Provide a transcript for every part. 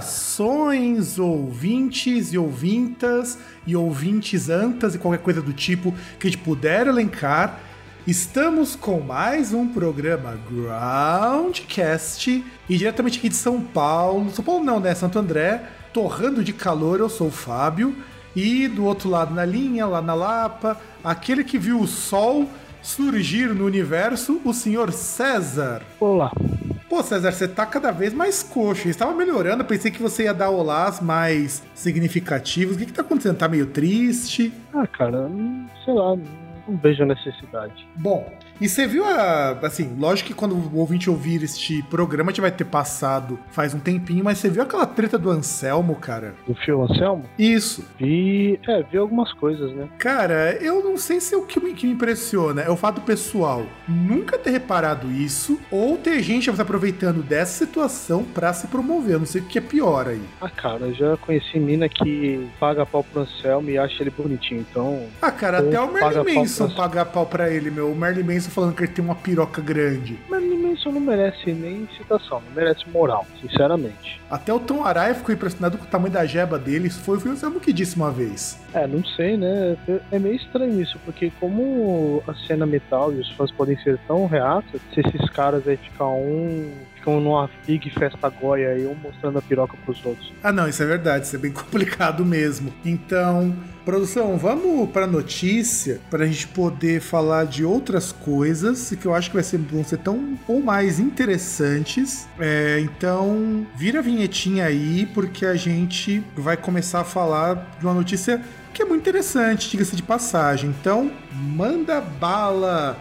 Saudações, ouvintes e ouvintas e ouvintes antas e qualquer coisa do tipo que a gente puder elencar. Estamos com mais um programa Groundcast e diretamente aqui de São Paulo. São Paulo não, né? Santo André, torrando de calor. Eu sou o Fábio e do outro lado na linha, lá na Lapa, aquele que viu o sol surgir no universo, o senhor César. Olá. Pô, César, você tá cada vez mais coxo. Estava melhorando, pensei que você ia dar olás mais significativos. O que, que tá acontecendo? Tá meio triste? Ah, cara, sei lá, não vejo a necessidade. Bom, e você viu a. Assim, lógico que quando o ouvinte ouvir este programa já vai ter passado faz um tempinho, mas você viu aquela treta do Anselmo, cara? Do Fio Anselmo? Isso. Vi. É, vi algumas coisas, né? Cara, eu não sei se é o que me, que me impressiona é o fato pessoal nunca ter reparado isso, ou ter gente aproveitando dessa situação pra se promover. Eu não sei o que é pior aí. Ah, cara, eu já conheci mina que paga pau pro Anselmo e acha ele bonitinho, então. Ah, cara, até o Merlin Manson paga pau pra ele, meu. O Merlin Manson Falando que ele tem uma piroca grande. Marilyn Manson não merece nem citação, não merece moral, sinceramente. Até o Tom Araya ficou impressionado com o tamanho da jeba dele. Isso foi o Anselmo que disse uma vez. É, não sei, né? É meio estranho isso, porque como a cena metal e os fãs podem ser tão reatos, se esses caras aí ficam um ficam numa fig festa goia aí, um mostrando a piroca pros outros. Ah, não, isso é verdade, isso é bem complicado mesmo. Então, produção, vamos pra notícia, pra gente poder falar de outras coisas que eu acho que vai ser, vão ser tão ou mais interessantes. É, então, vira a vinhetinha aí, porque a gente vai começar a falar de uma notícia que é muito interessante, diga-se de passagem. Então, manda bala!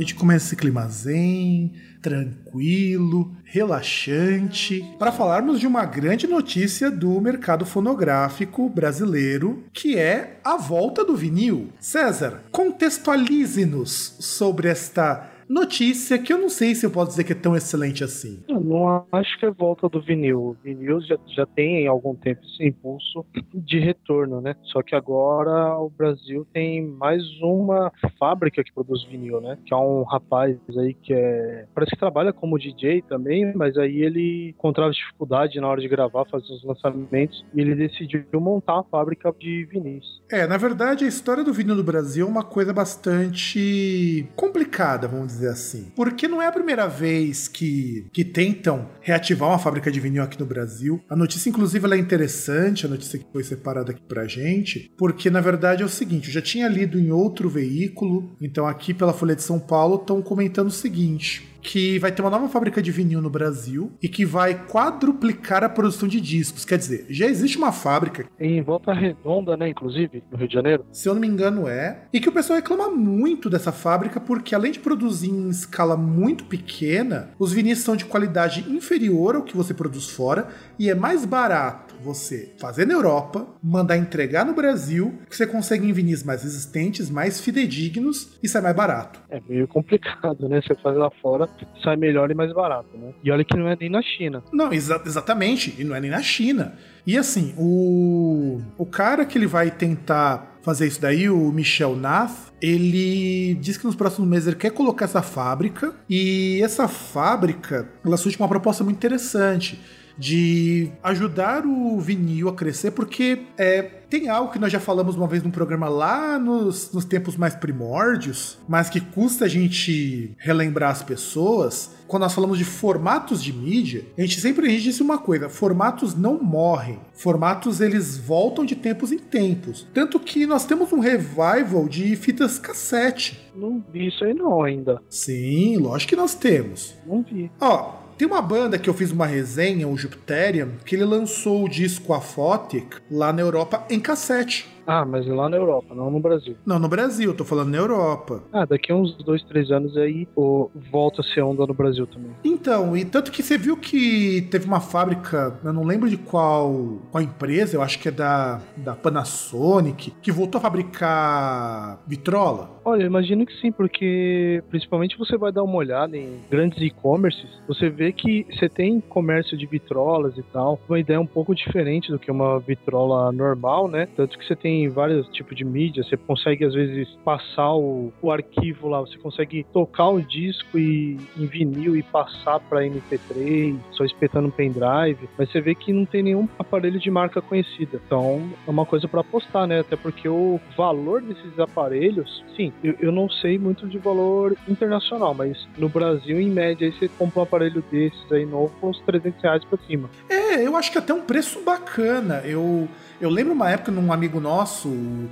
A gente começa esse clima zen, tranquilo, relaxante, para falarmos de uma grande notícia do mercado fonográfico brasileiro, que é a volta do vinil. César, contextualize-nos sobre esta notícia que eu não sei se eu posso dizer que é tão excelente assim. Eu não acho que é volta do vinil. O vinil já, já tem há algum tempo esse impulso de retorno, né? Só que agora o Brasil tem mais uma fábrica que produz vinil, né? Que é um rapaz aí que é. Parece que trabalha como DJ também, mas aí ele encontrava dificuldade na hora de gravar, fazer os lançamentos, e ele decidiu montar a fábrica de vinis. É, na verdade, a história do vinil no Brasil é uma coisa bastante complicada, vamos dizer dizer assim. Porque não é a primeira vez que, que tentam reativar uma fábrica de vinil aqui no Brasil. A notícia, inclusive, é interessante, a notícia que foi separada aqui pra gente, porque na verdade é o seguinte: eu já tinha lido em outro veículo, então aqui pela Folha de São Paulo estão comentando o seguinte que vai ter uma nova fábrica de vinil no Brasil e que vai quadruplicar a produção de discos. Quer dizer, já existe uma fábrica. Em Volta Redonda, né, inclusive, no Rio de Janeiro? Se eu não me engano, é. E que o pessoal reclama muito dessa fábrica porque, além de produzir em escala muito pequena, os vinis são de qualidade inferior ao que você produz fora e é mais barato você fazer na Europa, mandar entregar no Brasil, que você consegue em vinis mais resistentes, mais fidedignos e sai mais barato. É meio complicado, né? Você fazer lá fora sai melhor e mais barato, né? E olha que não é nem na China. Não, exa exatamente, e não é nem na China. E assim, o, o cara que ele vai tentar fazer isso daí, o Michel Nath, ele diz que nos próximos meses ele quer colocar essa fábrica e essa fábrica, ela surge com uma proposta muito interessante de ajudar o vinil a crescer, porque é, tem algo que nós já falamos uma vez num programa lá nos, nos tempos mais primórdios, mas que custa a gente relembrar as pessoas. Quando nós falamos de formatos de mídia, a gente sempre a gente disse uma coisa: formatos não morrem. Formatos eles voltam de tempos em tempos. Tanto que nós temos um revival de fitas cassete. Não vi isso aí não ainda. Sim, lógico que nós temos. Não vi. Ó, tem uma banda que eu fiz uma resenha, o Jupiterian, que ele lançou o disco Aphotic lá na Europa em cassete. Ah, mas lá na Europa, não no Brasil. Não, no Brasil, tô falando na Europa. Ah, daqui a uns dois, três anos aí oh, volta a ser onda no Brasil também. Então, e tanto que você viu que teve uma fábrica, eu não lembro de qual, qual empresa, eu acho que é da, da Panasonic, que voltou a fabricar vitrola. Olha, imagino que sim, porque principalmente você vai dar uma olhada em grandes e-commerces, você vê que você tem comércio de vitrolas e tal, uma ideia um pouco diferente do que uma vitrola normal, né? Tanto que você tem vários tipos de mídia, você consegue às vezes passar o, o arquivo lá, você consegue tocar o disco e, em vinil e passar para MP3, só espetando um pendrive, mas você vê que não tem nenhum aparelho de marca conhecida. Então é uma coisa para apostar, né? Até porque o valor desses aparelhos, sim, eu, eu não sei muito de valor internacional, mas no Brasil, em média, aí você compra um aparelho desses aí novo com uns 300 reais pra cima. É, eu acho que até um preço bacana. Eu eu lembro uma época num amigo nosso,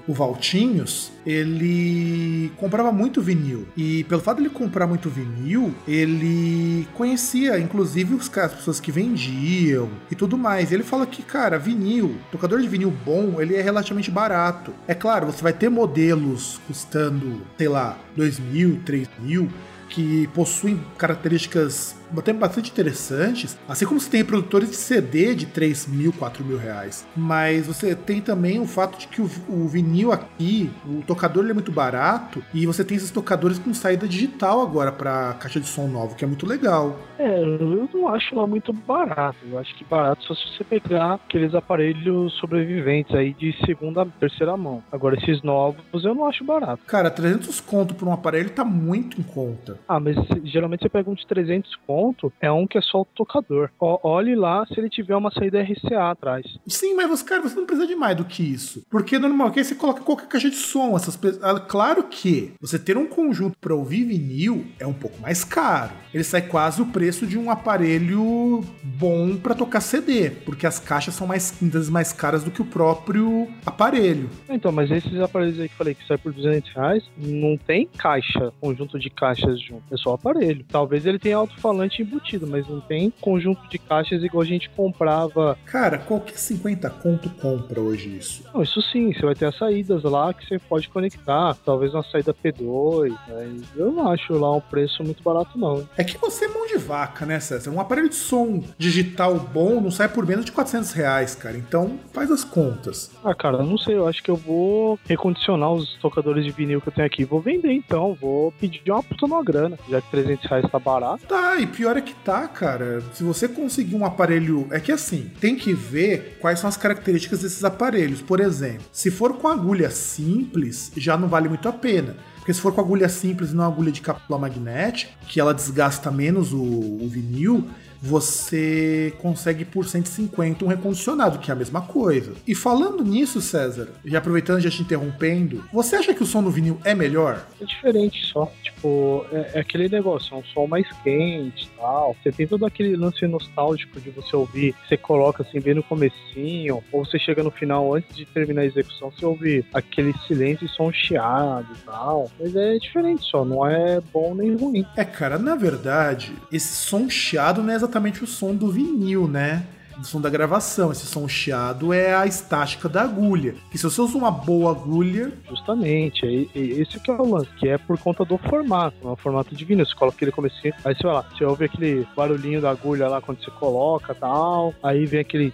o Valtinhos, ele comprava muito vinil. E pelo fato de ele comprar muito vinil, ele conhecia, inclusive, os, as pessoas que vendiam e tudo mais. Ele fala que, cara, vinil, tocador de vinil bom, ele é relativamente barato. É claro, você vai ter modelos custando, sei lá, dois mil, três mil, que possuem características bastante interessantes, assim como você tem produtores de CD de 3 mil, 4 mil reais. Mas você tem também o fato de que o, o vinil aqui, o tocador ele é muito barato, e você tem esses tocadores com saída digital agora para caixa de som novo, que é muito legal. É, eu não acho lá muito barato. Eu acho que barato só se você pegar aqueles aparelhos sobreviventes aí de segunda, terceira mão. Agora, esses novos eu não acho barato. Cara, 300 conto por um aparelho tá muito em conta. Ah, mas geralmente você pega um de 300 conto, é um que é só o tocador. Olhe lá se ele tiver uma saída RCA atrás. Sim, mas você, cara, você não precisa de mais do que isso. Porque normalmente você coloca qualquer caixa de som. Essas, ah, claro que você ter um conjunto para ouvir vinil é um pouco mais caro. Ele sai quase o preço de um aparelho bom para tocar CD, porque as caixas são mais muitas mais caras do que o próprio aparelho. Então, mas esses aparelhos aí que falei que sai por 200 reais, não tem caixa, conjunto de caixas junto, é só aparelho. Talvez ele tenha alto-falante embutido, mas não tem conjunto de caixas igual a gente comprava. Cara, qualquer 50 conto compra hoje isso. Não, isso sim, você vai ter as saídas lá que você pode conectar, talvez uma saída P2, né? eu não acho lá um preço muito barato não. É que você é mão de vaca, né, César? Um aparelho de som digital bom não sai por menos de 400 reais, cara. Então faz as contas. Ah, cara, não sei. Eu acho que eu vou recondicionar os tocadores de vinil que eu tenho aqui. Vou vender então. Vou pedir uma puta numa grana, já que 300 reais tá barato. Tá, e pior é que tá, cara. Se você conseguir um aparelho. É que assim, tem que ver quais são as características desses aparelhos. Por exemplo, se for com agulha simples, já não vale muito a pena. Porque se for com agulha simples e não agulha de cápsula magnética, que ela desgasta menos o, o vinil, você consegue por 150 um recondicionado, que é a mesma coisa. E falando nisso, César, e aproveitando já te interrompendo, você acha que o som do vinil é melhor? É diferente só. Tipo, é, é aquele negócio, é um som mais quente e tal. Você tem todo aquele lance nostálgico de você ouvir, você coloca assim bem no comecinho, ou você chega no final antes de terminar a execução, você ouve aquele silêncio e som chiado e tal. Mas é diferente só, não é bom nem ruim. É, cara, na verdade, esse som chiado não é exatamente o som do vinil, né? do som da gravação. Esse som chiado é a estática da agulha. E se você usa uma boa agulha. Justamente, é, é esse que é o lance, que é por conta do formato, é um formato de vinil. Você coloca aquele comecinho, aí você vai lá, você ouve aquele barulhinho da agulha lá quando você coloca tal, aí vem aquele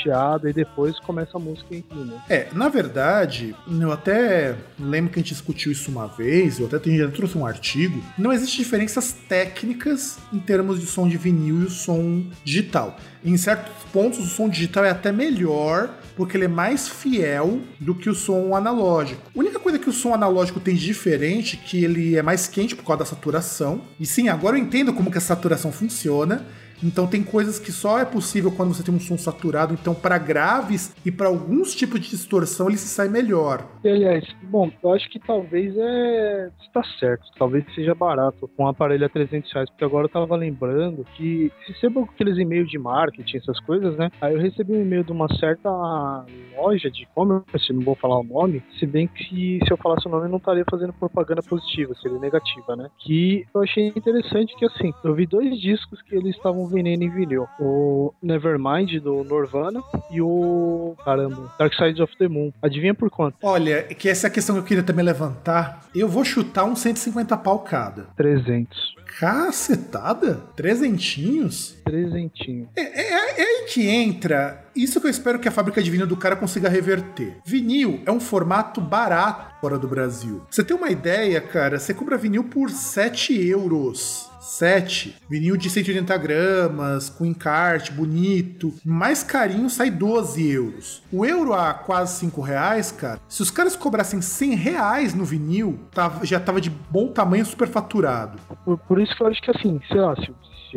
chiado e depois começa a música em né? É, na verdade, eu até lembro que a gente discutiu isso uma vez, eu até já trouxe um artigo. Não existem diferenças técnicas em termos de som de vinil e o som digital. Em certos pontos, o som digital é até melhor porque ele é mais fiel do que o som analógico. A única coisa que o som analógico tem de diferente é que ele é mais quente por causa da saturação. E sim, agora eu entendo como que a saturação funciona Então tem coisas que só é possível quando você tem um som saturado. Então, para graves e para alguns tipos de distorção, ele se sai melhor. Aliás, bom, eu acho que talvez é. está certo. Talvez seja barato um aparelho a 300 reais. Porque agora eu tava lembrando que recebo aqueles e-mails de marketing, essas coisas, né? Aí eu recebi um e-mail de uma certa loja de e-commerce, não vou falar o nome, se bem que se eu falasse o nome eu não estaria fazendo propaganda positiva, seria negativa, né? Que eu achei interessante que assim, eu vi dois discos que eles estavam vendendo em vinil. O Nevermind do Nirvana e o caramba, Dark Side of the Moon. Adivinha por quanto? Olha, que essa é a questão que eu queria também levantar. Eu vou chutar uns 150 pau cada. 300. Cacetada? Trezentinhos? Trezentinho. É, é, é, aí que entra isso que eu espero que a fábrica de vinil do cara consiga reverter. Vinil é um formato barato fora do Brasil. Você tem uma ideia, cara? Você compra vinil por 7 euros. 7. Vinil de 180 gramas, com encarte, bonito. Mais carinho sai 12 euros. O euro a quase 5 reais, cara. Se os caras cobrassem 100 reais no vinil, tava, já tava de bom tamanho superfaturado. Por, por isso que eu acho que assim, sei lá, se,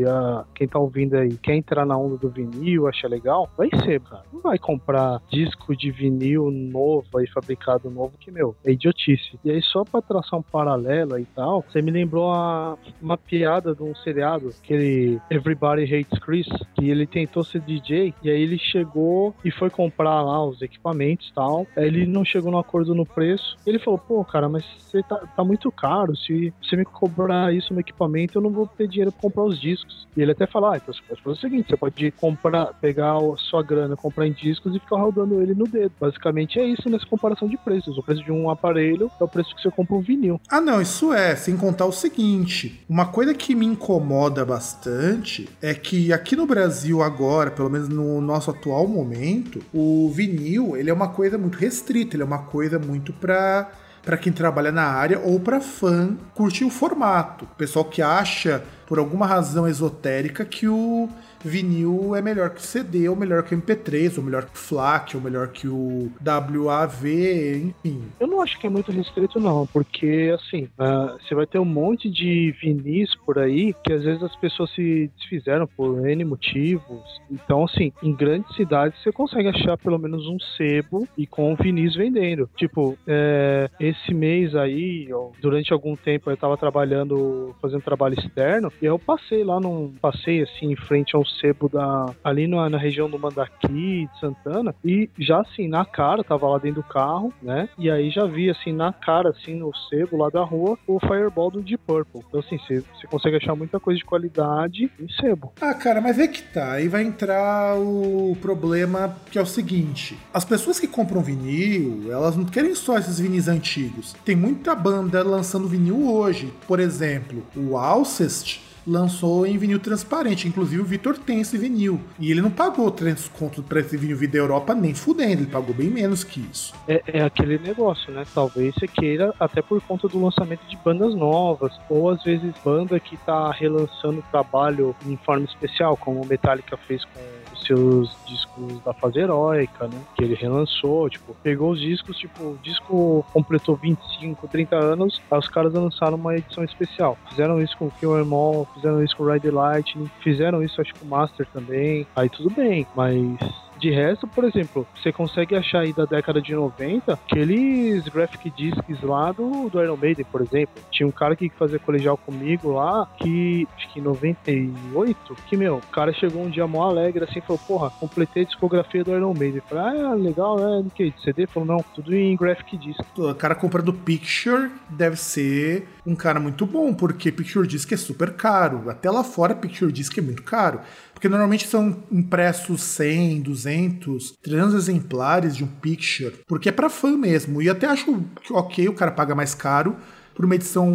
a, quem tá ouvindo aí quer entrar na onda do vinil, acha legal, vai ser, cara. Não vai comprar disco de vinil novo aí, fabricado novo, que, meu, é idiotice. E aí, só pra traçar um paralelo e tal, você me lembrou a, uma piada de um seriado, aquele Everybody Hates Chris, que ele tentou ser DJ, e aí ele chegou e foi comprar lá os equipamentos e tal. Aí ele não chegou no acordo no preço. Ele falou, pô, cara, mas você tá, tá muito caro. Se você me cobrar isso no equipamento, eu não vou ter dinheiro pra comprar os discos. E ele até fala, ah, então você pode fazer o seguinte, você pode comprar, pegar a sua grana, comprar em discos e ficar rodando ele no dedo. Basicamente é isso nessa comparação de preços. O preço de um aparelho é o preço que você compra um vinil. Ah, não, isso é, sem contar o seguinte, uma coisa que me incomoda bastante é que aqui no Brasil agora, pelo menos no nosso atual momento, o vinil, ele é uma coisa muito restrita, ele é uma coisa muito pra para quem trabalha na área ou para fã curtir o formato. Pessoal que acha por alguma razão esotérica que o vinil é melhor que o CD, ou melhor que o MP3, ou melhor que o FLAC, ou melhor que o WAV, enfim. Eu não acho que é muito restrito, não, porque assim, uh, você vai ter um monte de vinis por aí que às vezes as pessoas se desfizeram por N motivos. Então, assim, em grandes cidades você consegue achar pelo menos um sebo e com vinis vendendo. Tipo, é, esse mês aí, durante algum tempo eu tava trabalhando, fazendo trabalho externo, e eu passei lá num passeio assim em frente ao sebo da ali na, na região do Mandaqui, de Santana, e já assim na cara, tava lá dentro do carro, né? E aí já vi assim na cara assim no sebo lá da rua o Fireball do Deep Purple. Então assim, você consegue achar muita coisa de qualidade em sebo. Ah, cara, mas é que tá, aí vai entrar o problema que é o seguinte, as pessoas que compram vinil, elas não querem só esses vinis antigos. Tem muita banda lançando vinil hoje. Por exemplo, o Alcest lançou em vinil transparente. Inclusive o Vitor tem esse vinil. E ele não pagou 300 conto pra esse vinil vir da Europa nem fudendo, ele pagou bem menos que isso. É, é, aquele negócio, né? Talvez você queira, até por conta do lançamento de bandas novas, ou às vezes banda que tá relançando o trabalho em forma especial, como o Metallica fez com seus discos da fase heróica, né? Que ele relançou, tipo, pegou os discos, tipo, o disco completou 25, 30 anos, aí os caras lançaram uma edição especial. Fizeram isso com o Kill Em All, fizeram isso com o Ride Lightning, fizeram isso acho que com Master também. Aí tudo bem, mas de resto, por exemplo, você consegue achar aí da década de 90 aqueles graphic discs lá do, do Iron Maiden, por exemplo. Tinha um cara que fazia colegial comigo lá, que acho que em 98, que meu, o cara chegou um dia mó alegre assim falou: Porra, completei a discografia do Iron Maiden. Eu falei: Ah, legal, né? Do que? De CD? Falou: Não, tudo em graphic disc. O cara comprando Picture deve ser um cara muito bom, porque Picture Disc é super caro. Até lá fora, Picture Disc é muito caro. Porque normalmente são impressos 100, 200, 300 exemplares de um picture, porque é para fã mesmo. E até acho que ok, o cara paga mais caro, por uma edição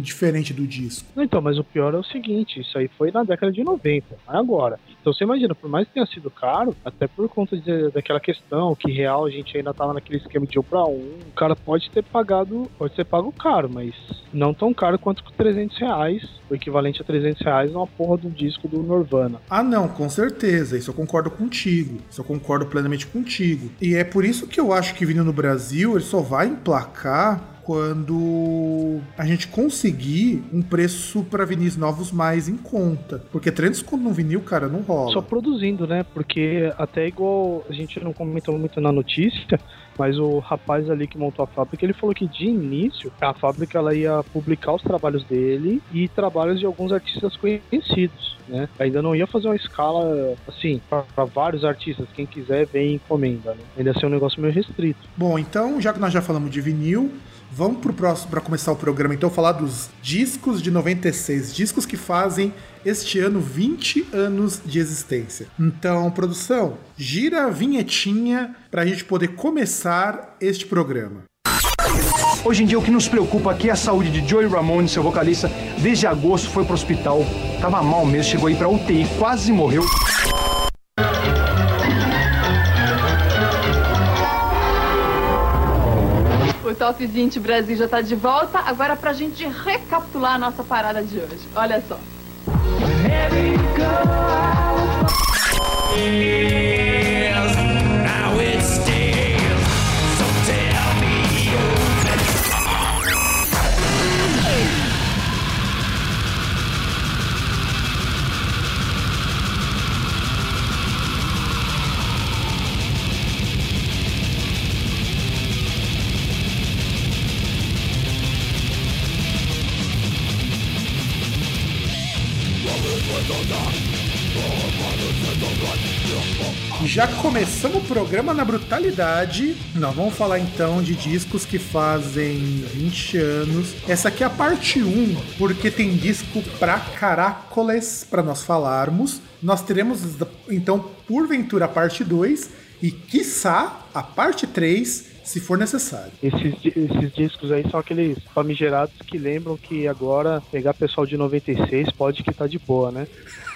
diferente do disco. Então, mas o pior é o seguinte, isso aí foi na década de 90, não é agora. Então você imagina, por mais que tenha sido caro, até por conta de, daquela questão que real a gente ainda tava naquele esquema de um para um, o cara pode ter pagado, pode ter pago caro, mas não tão caro quanto 300 reais, o equivalente a 300 reais numa porra do disco do Nirvana. Ah não, com certeza, isso eu concordo contigo, isso eu concordo plenamente contigo. E é por isso que eu acho que vindo no Brasil ele só vai emplacar quando a gente conseguir um preço para vinis novos mais em conta. Porque 300 conto no vinil, cara, não rola. Só produzindo, né? Porque até igual a gente não comentou muito na notícia, mas o rapaz ali que montou a fábrica, ele falou que de início a fábrica ela ia publicar os trabalhos dele e trabalhos de alguns artistas conhecidos, né? Ainda não ia fazer uma escala assim para vários artistas. Quem quiser vem encomenda, né? Ainda ia ser um negócio meio restrito. Bom, então já que nós já falamos de vinil, Vamos pro próximo para começar o programa, então falar dos discos de 96, discos que fazem este ano 20 anos de existência. Então, produção, gira a vinhetinha para a gente poder começar este programa. Hoje em dia o que nos preocupa aqui é a saúde de Joey Ramone, seu vocalista. Desde agosto foi pro hospital, tava mal mesmo, chegou aí pra UTI, quase morreu. O Top 20 Brasil já está de volta. Agora para a gente recapitular a nossa parada de hoje. Olha só. Já começamos o programa na brutalidade. Nós vamos falar então de discos que fazem 20 anos. Essa aqui é a parte 1, porque tem disco pra caracoles para nós falarmos. Nós teremos então, porventura, a parte 2 e, quiçá, a parte 3 se for necessário. Esses, esses discos aí são aqueles famigerados que lembram que agora pegar pessoal de 96 pode que tá de boa, né?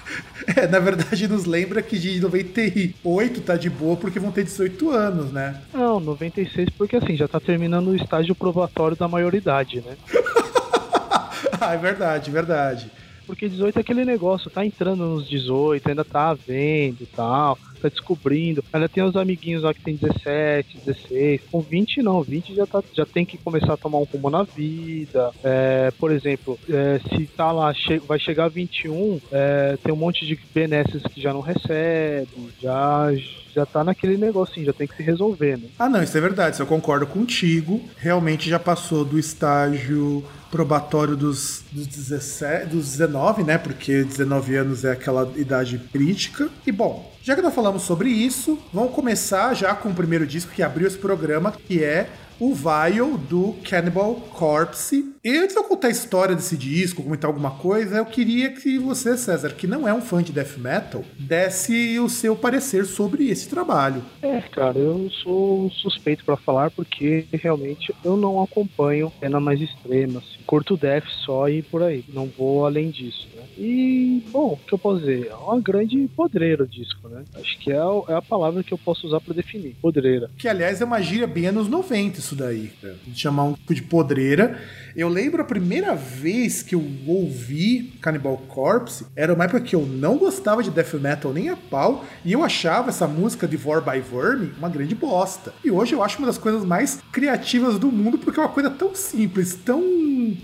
É, na verdade, nos lembra que de 98 tá de boa porque vão ter 18 anos, né? Não, 96 porque assim, já tá terminando o estágio probatório da maioridade, né? ah, é verdade, verdade. Porque 18 é aquele negócio, tá entrando nos 18, ainda tá vendo e tal tá descobrindo. Ainda tem os amiguinhos lá que tem 17, 16. Com 20 não, 20 já, tá, já tem que começar a tomar um rumo na vida. É, por exemplo, é, se tá lá, che vai chegar a 21, é, tem um monte de benesses que já não recebe, já já tá naquele negocinho, já tem que se resolver, né? Ah, não, isso é verdade, isso eu concordo contigo. Realmente já passou do estágio probatório dos, dos, 17, dos 19, né? Porque 19 anos é aquela idade crítica. E bom, já que nós falamos sobre isso, vamos começar já com o primeiro disco que abriu esse programa, que é o Vial do Cannibal Corpse. E antes de eu contar a história desse disco, comentar alguma coisa, eu queria que você, César, que não é um fã de death metal, desse o seu parecer sobre esse trabalho. É, cara, eu sou suspeito para falar porque realmente eu não acompanho cena mais extrema, assim. Curto death só e por aí, não vou além disso, né? E, bom, o que eu posso dizer? É uma grande podreira o disco, né? Acho que é a, é a palavra que eu posso usar para definir, podreira. Que, aliás, é uma gíria bem anos 90 isso daí, de chamar um tipo de podreira. Eu lembro a primeira vez que eu ouvi Cannibal Corpse, era uma época que eu não gostava de death metal nem a pau, e eu achava essa música de Vor by Vermin uma grande bosta. E hoje eu acho uma das coisas mais criativas do mundo, porque é uma coisa tão simples, tão,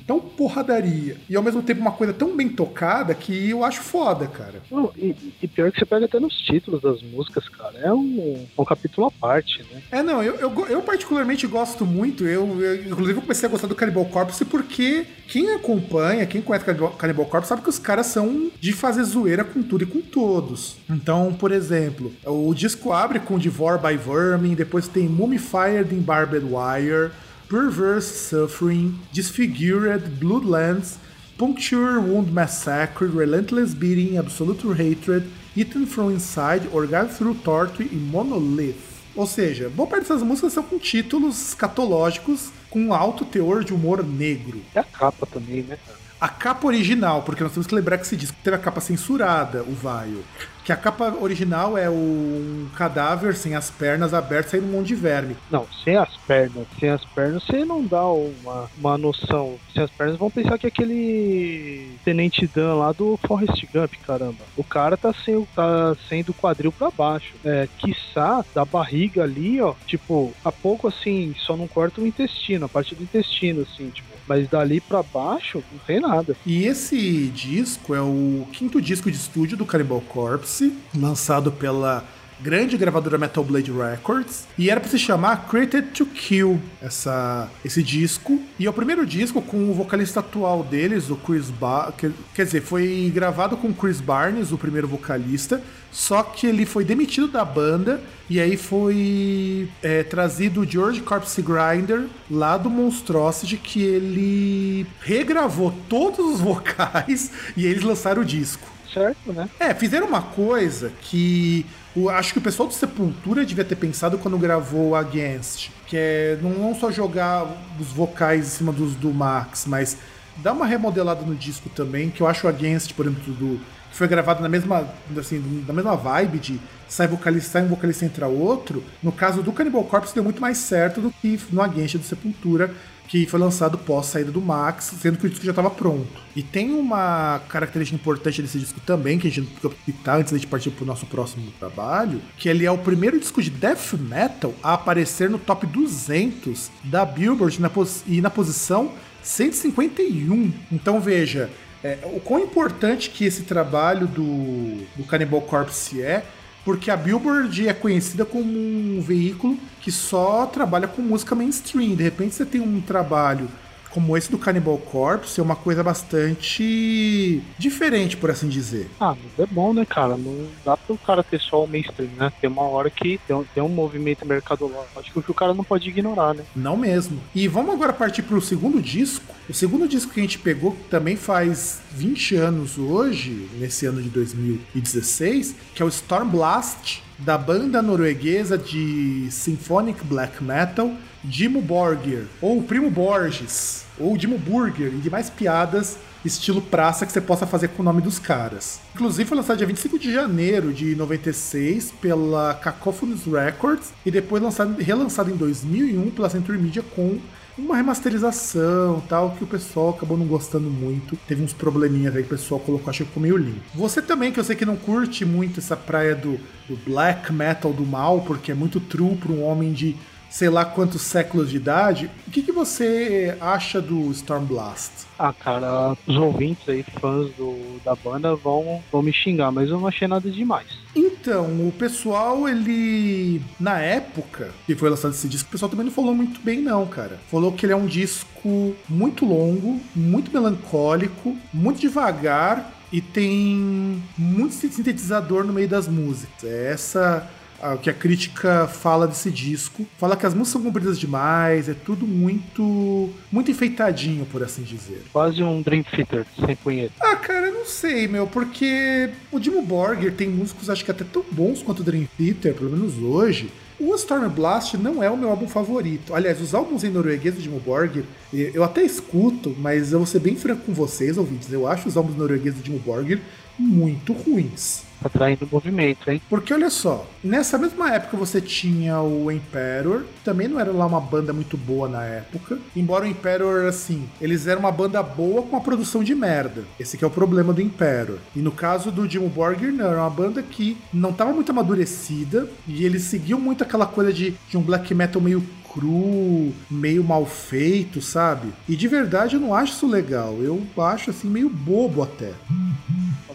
tão porradaria, e ao mesmo tempo uma coisa tão bem tocada que eu acho foda, cara. Não, e, e, pior que você pega até nos títulos das músicas, cara, é um, um capítulo à parte, né? É, não, eu, eu, eu particularmente gosto muito, eu, eu inclusive eu comecei a gostar do Cannibal Corpse porque quem acompanha, quem conhece Cannibal Corpse sabe que os caras são de fazer zoeira com tudo e com todos. Então, por exemplo, o disco abre com Devour by Vermin, depois tem Mummified in Barbed Wire, Perverse Suffering, Disfigured, Bloodlands, Puncture Wound Massacre, Relentless Beating, Absolute Hatred, Eaten from Inside, Orgasm Through Torture e Monolith. Ou seja, boa parte dessas músicas são com títulos escatológicos com um alto teor de humor negro. É a capa também, né? A capa original, porque nós temos que lembrar que esse disco teve a capa censurada, o Vaio. Que a capa original é um cadáver sem as pernas abertas saindo um monte de verme. Não, sem as pernas. Sem as pernas você não dá uma, uma noção. Sem as pernas vão pensar que é aquele Tenente Dan lá do Forrest Gump, caramba. O cara tá, sem, tá sendo quadril pra baixo. É, quiçá, da barriga ali, ó, tipo, a pouco assim, só não corta o intestino, a parte do intestino, assim, tipo. Mas dali pra baixo, não tem nada. E esse disco é o quinto disco de estúdio do Cannibal Corpse, lançado pela grande gravadora Metal Blade Records, e era para se chamar Created to Kill, essa, esse disco. E é o primeiro disco com o vocalista atual deles, o Chris ba quer, quer dizer, foi gravado com Chris Barnes, o primeiro vocalista, só que ele foi demitido da banda e aí foi é, trazido o George Corpse Grinder lá do Monstrosity que ele regravou todos os vocais e eles lançaram o disco. Certo, né? É, fizeram uma coisa que o, acho que o pessoal do Sepultura devia ter pensado quando gravou Against, que é não, não só jogar os vocais em cima dos do Max, mas dar uma remodelada no disco também, que eu acho Against, por exemplo, do, que foi gravado na mesma, assim, na mesma vibe de sai vocalista, sai um vocalista entra outro. No caso do Cannibal Corpse deu muito mais certo do que no Against do Sepultura, que foi lançado pós saída do Max, sendo que o disco já estava pronto. E tem uma característica importante desse disco também, que a gente não citar antes de partir para o nosso próximo trabalho, que ele é o primeiro disco de death metal a aparecer no top 200 da Billboard na e na posição 151. Então veja, é, o quão importante que esse trabalho do, do Cannibal Corpse é, porque a Billboard é conhecida como um veículo que só trabalha com música mainstream. De repente você tem um trabalho como esse do Cannibal Corpse é uma coisa bastante diferente, por assim dizer. Ah, mas é bom, né, cara? Não dá pro cara ter só o mainstream, né? Tem uma hora que tem um, tem um movimento mercadológico que o cara não pode ignorar, né? Não mesmo. E vamos agora partir pro segundo disco. O segundo disco que a gente pegou, que também faz 20 anos hoje, nesse ano de 2016, que é o Storm Blast, da banda norueguesa de symphonic black metal, Dimo Borgir, ou Primo Borges, ou Dimo Burger, e demais piadas estilo praça que você possa fazer com o nome dos caras. Inclusive foi lançado dia 25 de janeiro de 96 pela Cacophonous Records e depois lançado, relançado em 2001 pela Century Media com uma remasterização tal, que o pessoal acabou não gostando muito. Teve uns probleminhas aí que o pessoal colocou, achei que ficou meio limpo. Você também, que eu sei que não curte muito essa praia do, do black metal do mal, porque é muito true para um homem de sei lá quantos séculos de idade. O que, que você acha do Stormblast? Ah, cara, os ouvintes aí, fãs do, da banda, vão, vão me xingar, mas eu não achei nada demais. Então, o pessoal, ele. Na época que foi lançado esse disco, o pessoal também não falou muito bem, não, cara. Falou que ele é um disco muito longo, muito melancólico, muito devagar e tem muito sintetizador no meio das músicas. É essa o que a crítica fala desse disco. Fala que as músicas são compridas demais, é tudo muito muito enfeitadinho, por assim dizer. Quase um Dream Theater, sem punheta. Ah, cara, eu não sei, meu, porque o Dimo Borger tem músicos acho que até tão bons quanto o Dream Theater, pelo menos hoje. O Storm Blast não é o meu álbum favorito. Aliás, os álbuns em norueguês do Dimo Borgir, eu até escuto, mas eu vou ser bem franco com vocês, ouvintes. Eu acho os álbuns noruegueses do Dimo Borgir muito ruins. Atraindo movimento, hein? Porque olha só, nessa mesma época você tinha o Emperor, também não era lá uma banda muito boa na época. Embora o Emperor, assim, eles eram uma banda boa com uma produção de merda. Esse que é o problema do Emperor. E no caso do Jim Borgir, não, era uma banda que não estava muito amadurecida e eles seguiam muito aquela coisa de, de um black metal meio cru, meio mal feito, sabe? E de verdade eu não acho isso legal. Eu acho assim meio bobo até.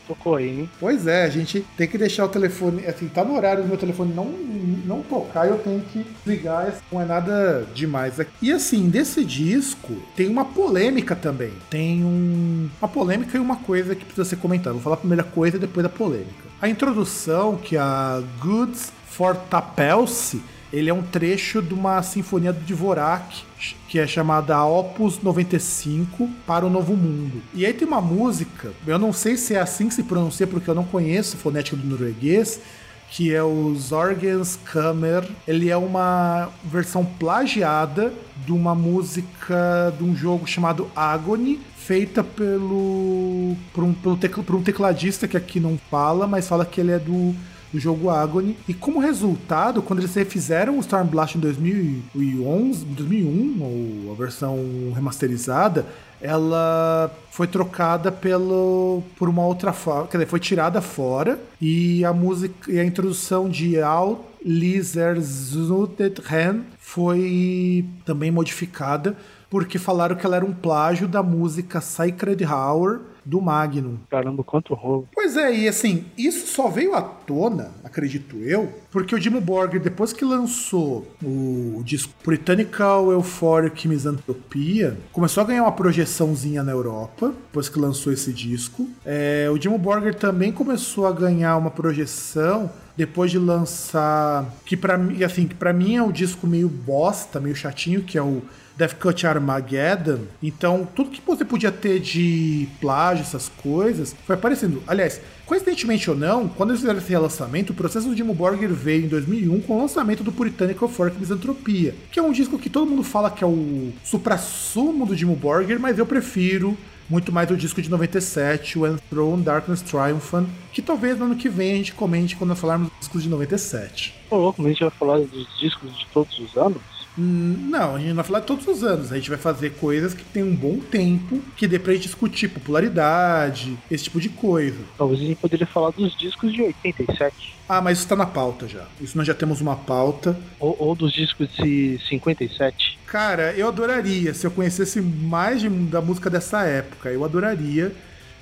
Tocou aí, hein? Pois é, a gente tem que deixar o telefone, assim, tá no horário do meu telefone não, não tocar, eu tenho que ligar, não é nada demais aqui. E assim, desse disco tem uma polêmica também. Tem um, uma polêmica e uma coisa que precisa ser comentada. Vou falar a primeira coisa e depois da polêmica. A introdução que a Goods for Tapelse ele é um trecho de uma sinfonia do Dvorak, que é chamada Opus 95 para o Novo Mundo. E aí tem uma música, eu não sei se é assim que se pronuncia, porque eu não conheço a fonética do norueguês, que é o Zorgenskammer. Ele é uma versão plagiada de uma música de um jogo chamado Agony, feita pelo por um, pelo por um tecladista que aqui não fala, mas fala que ele é do do jogo Agony. E como resultado, quando eles refizeram o Storm Blast em 2011, 2001, ou a versão remasterizada, ela foi trocada pelo por uma outra forma, quer dizer, foi tirada fora e a música e a introdução de Al Lizerzutet Ren foi também modificada porque falaram que ela era um plágio da música Sacred Hour do Magnum. Caramba, quanto rolo. Pois é, e assim, isso só veio à tona, acredito eu, porque o Dimmu Borgir, depois que lançou o disco Puritanical Euphoric Misanthropia, começou a ganhar uma projeçãozinha na Europa, depois que lançou esse disco. É, o Dimmu Borgir também começou a ganhar uma projeção depois de lançar que para mim assim que para mim é um disco meio bosta meio chatinho que é o Death Cut Armageddon. Então, tudo que você podia ter de plágio, essas coisas, foi aparecendo. Aliás, coincidentemente ou não, quando eles fizeram esse relançamento, o processo do Dimmu Borgir veio em 2001 com o lançamento do Puritanical Fork Misantropia, que é um disco que todo mundo fala que é o supra-sumo do Dimmu Borgir, mas eu prefiro muito mais o disco de 97, o Enthroned Darkness Triumphant, que talvez no ano que vem a gente comente quando falarmos dos discos de 97. Ô, louco, mas a gente vai falar dos discos de todos os anos? Hum, Não, a gente não vai falar todos os anos. A gente vai fazer coisas que tem um bom tempo, que dê pra gente discutir popularidade, esse tipo de coisa. Talvez a gente poderia falar dos discos de 87. Ah, mas isso tá na pauta já. Isso nós já temos uma pauta. Ou, ou dos discos de 57. Cara, eu adoraria, se eu conhecesse mais de- da música dessa época, eu adoraria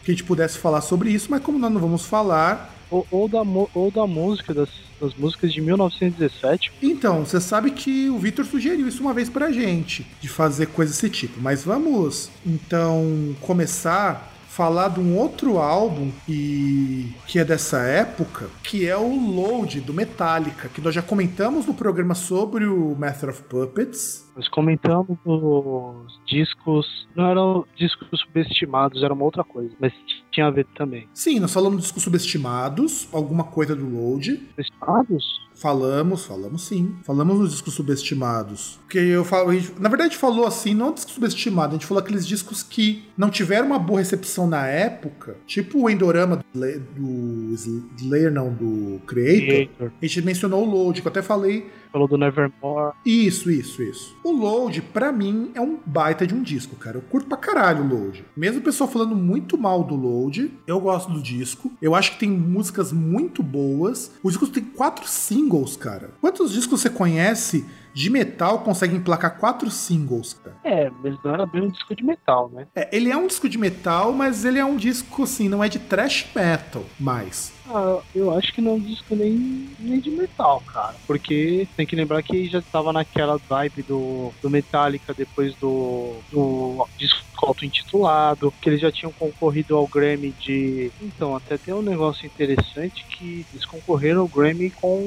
que a gente pudesse falar sobre isso, mas como nós não vamos falar. Ou, ou da, ou da música, das, das músicas de 1917. Então, você sabe que o Victor sugeriu isso uma vez pra gente, de fazer coisa desse tipo. Mas vamos, então, começar falar de um outro álbum que, que é dessa época, que é o Load, do Metallica, que nós já comentamos no programa sobre o Master of Puppets. Nós comentamos os discos. Não eram discos subestimados, era uma outra coisa. Mas tinha a ver também. Sim, nós falamos discos subestimados, alguma coisa do Load. Subestimados? Falamos, falamos sim. Falamos nos discos subestimados. Porque eu falo, gente- na verdade, a gente falou assim, não discos subestimados, a gente falou aqueles discos que não tiveram uma boa recepção na época, tipo o Endorama do, do Slayer, não, do Creator. Creator. A gente mencionou o Load, que eu até falei. Falou do Nevermore. Isso, isso, isso. O Load, pra mim, é um baita de um disco, cara. Eu curto pra caralho o Load. Mesmo o pessoal falando muito mal do Load, eu gosto do disco. Eu acho que tem músicas muito boas. O disco tem quatro singles, cara. Quantos discos você conhece de metal conseguem emplacar quatro singles, cara? É, mas não era bem um disco de metal, né? É, ele é um disco de metal, mas ele é um disco, assim, não é de thrash metal mais. Ah, eu acho que não é um disco nem, nem de metal, cara. Porque tem que lembrar que já tava naquela vibe do, do Metallica depois do, do disco auto-intitulado, que eles já tinham concorrido ao Grammy de. Então, até tem um negócio interessante que eles concorreram ao Grammy com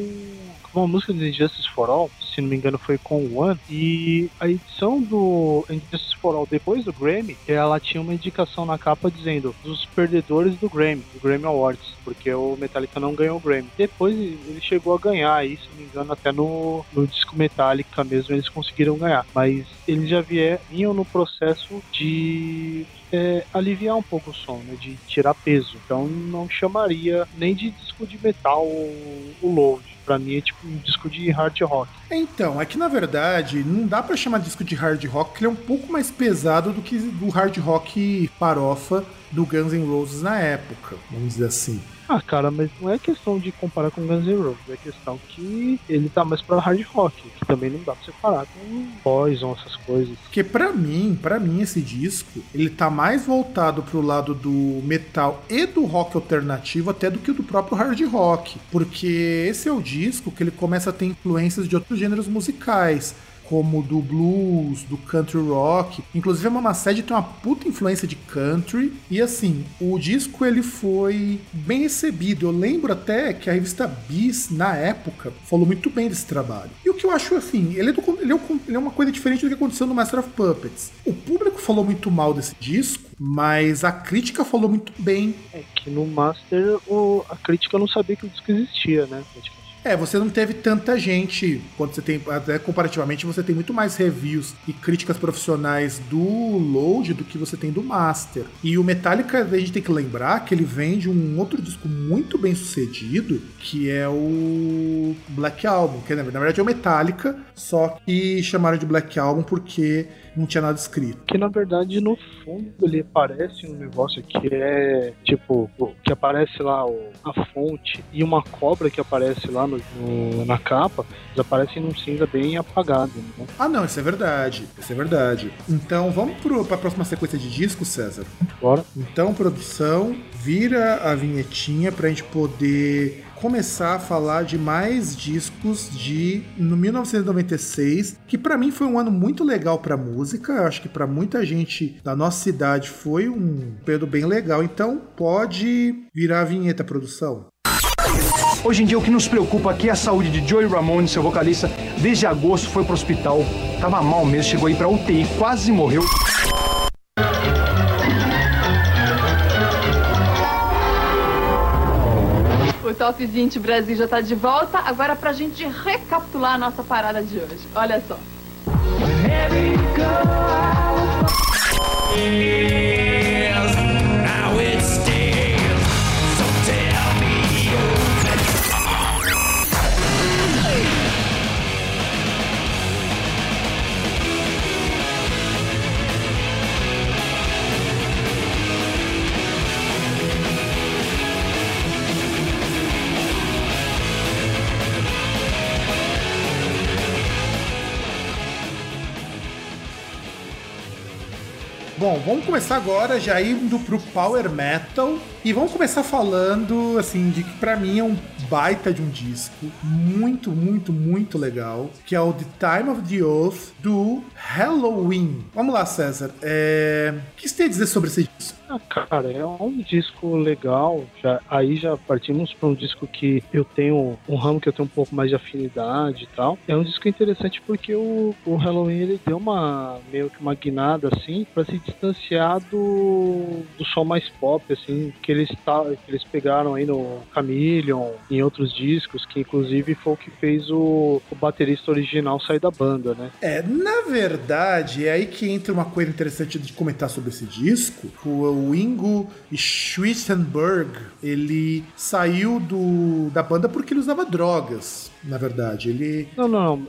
uma música do Injustice for All, se não me engano foi com o One, e a edição do Injustice for All depois do Grammy, ela tinha uma indicação na capa dizendo dos perdedores do Grammy, do Grammy Awards, porque o Metallica não ganhou o Grammy. Depois ele chegou a ganhar, aí se não me engano até no, no disco Metallica mesmo eles conseguiram ganhar, mas eles já vinham no processo de é, aliviar um pouco o som, né, de tirar peso. Então não chamaria nem de disco de metal o, Load. Pra mim é tipo um disco de hard rock. Então, é que na verdade não dá pra chamar disco de hard rock, porque ele é um pouco mais pesado do que do hard rock farofa do Guns N' Roses na época, vamos dizer assim. Ah, cara, mas não é questão de comparar com Guns N' Roses, é questão que ele tá mais pra hard rock, que também não dá pra separar com Poison, essas coisas. Porque pra mim, para mim esse disco, ele tá mais voltado pro lado do metal e do rock alternativo até do que do próprio hard rock, porque esse é o disco que ele começa a ter influências de outros gêneros musicais. Como do blues, do country rock. Inclusive a Mama Sede tem uma puta influência de country. E assim, o disco ele foi bem recebido. Eu lembro até que a revista Bis, na época, falou muito bem desse trabalho. E o que eu acho assim, ele é, do- é ele é uma coisa diferente do que aconteceu no Master of Puppets. O público falou muito mal desse disco, mas a crítica falou muito bem. É que no Master o, a crítica não sabia que o disco existia, né? praticamente. É, você não teve tanta gente, quando você tem, até comparativamente, você tem muito mais reviews e críticas profissionais do Load do que você tem do Master. E o Metallica, a gente tem que lembrar que ele vem de um outro disco muito bem sucedido, que é o Black Album, que na verdade é o Metallica, só que chamaram de Black Album porque não tinha nada escrito. Que na verdade, no fundo, ele aparece um negócio que é tipo, que aparece lá a fonte e uma cobra que aparece lá no, no na capa, eles aparecem num cinza bem apagado. Né? Ah, não, isso é verdade. Isso é verdade. Então vamos para a próxima sequência de discos, César? Bora. Então, produção, vira a vinhetinha pra gente poder começar a falar de mais discos de no 1996, que para mim foi um ano muito legal para música. Eu acho que para muita gente da nossa cidade foi um período bem legal. Então pode virar a vinheta, produção. Hoje em dia o que nos preocupa aqui é a saúde de Joey Ramone, seu vocalista. Desde agosto foi pro hospital, tava mal mesmo, chegou aí pra UTI, quase morreu. O Top 20 Brasil já tá de volta. Agora pra gente recapitular a nossa parada de hoje. Olha só. Bom, vamos começar agora já indo pro Power Metal e vamos começar falando assim de que para mim é um baita de um disco muito, muito, muito legal, que é o The Time of the Oath do Halloween. Vamos lá, César. É... O que você tem a dizer sobre esse disco? Ah, cara, é um disco legal. Já, aí já partimos para um disco que eu tenho um ramo que eu tenho um pouco mais de afinidade e tal. É um disco interessante porque o, o Halloween ele deu uma meio que uma guinada assim para se distanciar do, do som mais pop assim que eles tá, que eles pegaram aí no Chameleon em outros discos que inclusive foi o que fez o, o baterista original sair da banda, né? É, na verdade é aí que entra uma coisa interessante de comentar sobre esse disco. O o Ingo Schwitzenberg, ele saiu do, da banda porque ele usava drogas, na verdade. Ele... Não, não, não.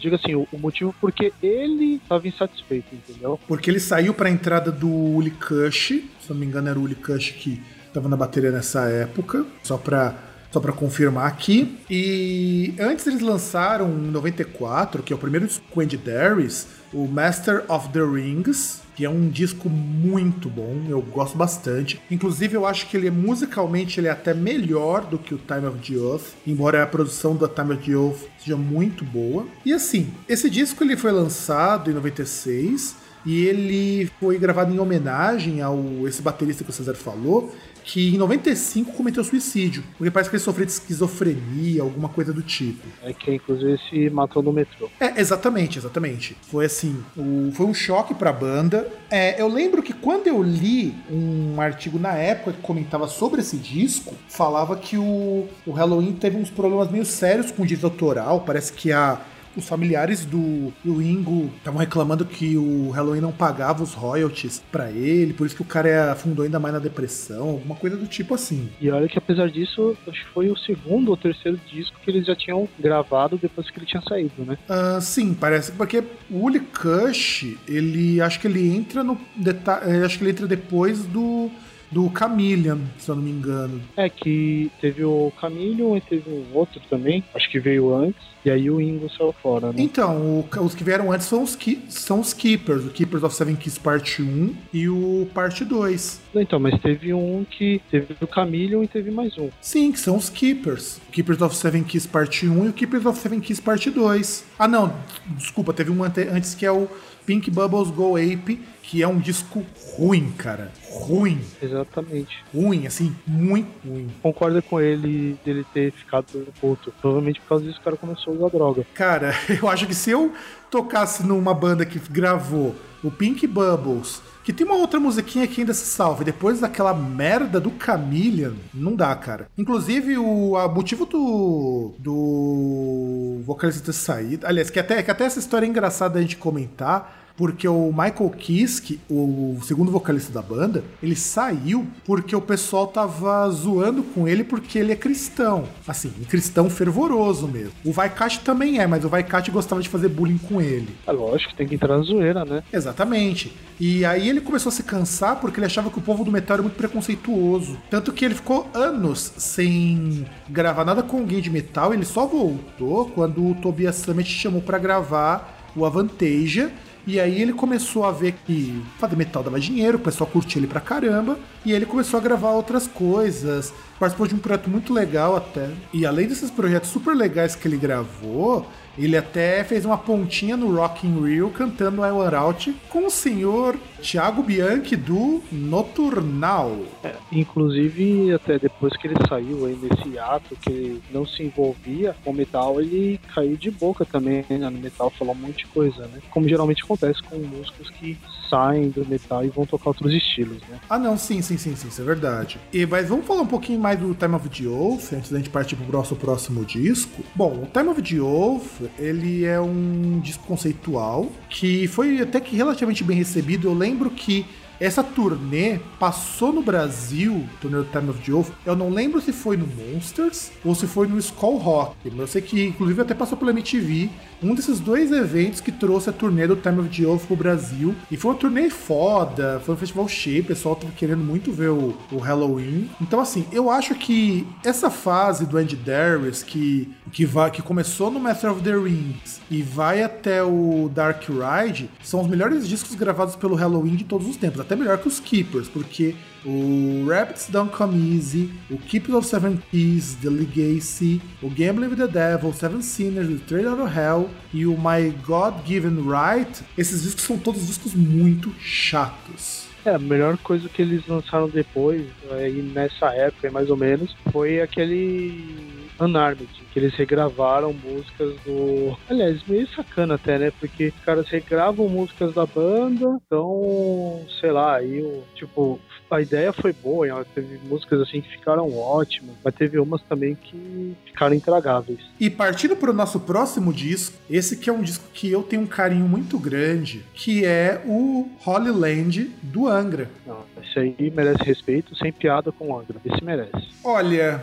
Diga assim, o, o motivo porque ele estava insatisfeito, entendeu? Porque ele saiu para a entrada do Uli Kush, se não me engano era o Uli Kush que estava na bateria nessa época, só para só para confirmar aqui. E antes eles lançaram em 94, que é o primeiro disco Andy Darius, o Master of the Rings, que é um disco muito bom, eu gosto bastante. Inclusive, eu acho que ele é musicalmente ele é até melhor do que o Time of the Oath, embora a produção do Time of the Oath seja muito boa. E assim, esse disco ele foi lançado em 96 e ele foi gravado em homenagem ao esse baterista que o César falou, que em 95 cometeu suicídio, porque parece que ele sofreu de esquizofrenia, alguma coisa do tipo. É que inclusive se matou no metrô. É, exatamente, exatamente. Foi assim, o, foi um choque pra banda. É, eu lembro que quando eu li um artigo na época que comentava sobre esse disco, falava que o, o Halloween teve uns problemas meio sérios com o direito autoral, parece que a os familiares do, do Ingo estavam reclamando que o Halloween não pagava os royalties para ele, por isso que o cara afundou ainda mais na depressão, alguma coisa do tipo assim. E olha que apesar disso, acho que foi o segundo ou terceiro disco que eles já tinham gravado depois que ele tinha saído, né? Uh, sim, parece, porque o Uli Kush, ele acho que ele entra no eh, acho que ele entra depois do do Chameleon, se eu não me engano. É que teve o Chameleon e teve um outro também, acho que veio antes. E aí o Ingo saiu fora, né? Então, o, os que vieram antes são os, são os Keepers, o Keepers of Seven Keys Parte 1 e o Parte 2. Então, mas teve um que teve o Chameleon e teve mais um. Sim, que são os Keepers. O Keepers of Seven Keys Parte 1 e o Keepers of Seven Keys Parte 2. Ah, não, desculpa, teve um antes que é o Pink Bubbles Go Ape, que é um disco ruim, cara. Ruim. Exatamente. Ruim, assim, muito ruim. Concorda com ele dele ter ficado puto. Provavelmente por causa disso o cara começou a usar droga. Cara, eu acho que se eu tocasse numa banda que gravou o Pink Bubbles que tem uma outra musiquinha que ainda se salva. E depois daquela merda do Chameleon, não dá, cara. Inclusive, o a motivo do, do vocalista ter saído. Aliás, que até, que até essa história é engraçada a gente comentar porque o Michael Kiske, o segundo vocalista da banda, ele saiu porque o pessoal tava zoando com ele porque ele é cristão. Assim, um cristão fervoroso mesmo. O Vaikat também é, mas o Vaikat gostava de fazer bullying com ele. É lógico, tem que entrar na zoeira, né? Exatamente. E aí ele começou a se cansar porque ele achava que o povo do metal era muito preconceituoso. Tanto que ele ficou anos sem gravar nada com alguém de metal. Ele só voltou quando o Tobias Summit chamou para gravar o Avantasia e aí ele começou a ver que fazer metal dava dinheiro, o pessoal curtia ele pra caramba. E ele começou a gravar outras coisas. Participou de um projeto muito legal até. E além desses projetos super legais que ele gravou, ele até fez uma pontinha no Rock in Rio cantando I Want Out com o senhor Thiago Bianchi do Noturnal. É, inclusive, até depois que ele saiu aí nesse ato, que ele não se envolvia com metal, ele caiu de boca também né, no metal, falou um monte de coisa, né? Como geralmente acontece com músicos que saem do metal e vão tocar outros estilos, né? Ah, não, sim, sim, sim, sim, isso é verdade. E, mas vamos falar um pouquinho mais do Time of the Oath, antes da gente partir pro nosso próximo disco. Bom, o Time of the Oath, ele é um disco conceitual que foi até que relativamente bem recebido. Eu lembro que essa turnê passou no Brasil, turnê do Time of the Oath. Eu não lembro se foi no Monsters ou se foi no Skull Rock. Eu sei que, inclusive, até passou pela MTV. Um desses dois eventos que trouxe a turnê do Time of the Oath pro Brasil. E foi uma turnê foda, foi um festival cheio, o pessoal tava querendo muito ver o, o Halloween. Então, assim, eu acho que essa fase do Andy Darius, que, que, vai, que começou no Master of the Rings e vai até o Dark Ride, são os melhores discos gravados pelo Halloween de todos os tempos até melhor que os Keepers, porque o Rabbits Don't Come Easy, o Keepers of Seven Keys, The Legacy, o Gambling with the Devil, Seven Sinners, The Trade of Hell e o My God Given Right, esses discos são todos discos muito chatos. É, a melhor coisa que eles lançaram depois, aí nessa época mais ou menos, foi aquele Unarmed, que eles regravaram músicas do. Aliás, meio sacana até, né? Porque os caras regravam músicas da banda, então, sei lá, aí, tipo, a ideia foi boa, teve músicas assim que ficaram ótimas, mas teve umas também que ficaram intragáveis. E partindo para o nosso próximo disco, esse que é um disco que eu tenho um carinho muito grande, que é o Holy Land do Angra. Não, esse aí merece respeito, sem piada com o Angra. Esse merece. Olha,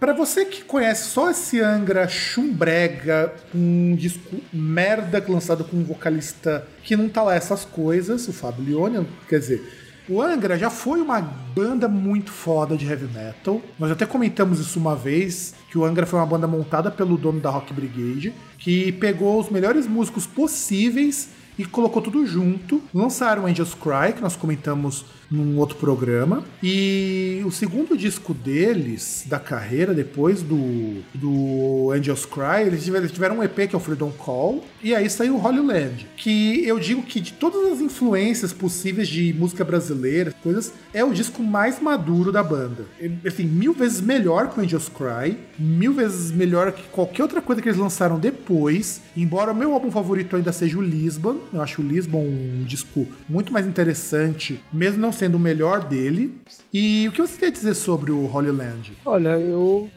para você que conhece só esse Angra chumbrega, um disco merda lançado com um vocalista que não tá lá essas coisas, o Fábio Leone, quer dizer, o Angra já foi uma banda muito foda de heavy metal. Nós até comentamos isso uma vez, que o Angra foi uma banda montada pelo dono da Rock Brigade, que pegou os melhores músicos possíveis e colocou tudo junto. Lançaram Angels Cry, que nós comentamos num outro programa. E o segundo disco deles, da carreira, depois do, do Angels Cry, eles tiveram, eles tiveram um EP que é o Freedom Call, e aí saiu o Holy Land, que eu digo que de todas as influências possíveis de música brasileira, coisas, é o disco mais maduro da banda. Assim, mil vezes melhor que o Angels Cry, mil vezes melhor que qualquer outra coisa que eles lançaram depois, embora o meu álbum favorito ainda seja o Lisbon, eu acho o Lisbon um disco muito mais interessante, mesmo não sendo o melhor dele. E o que você quer dizer sobre o Holy Land? Olha, eu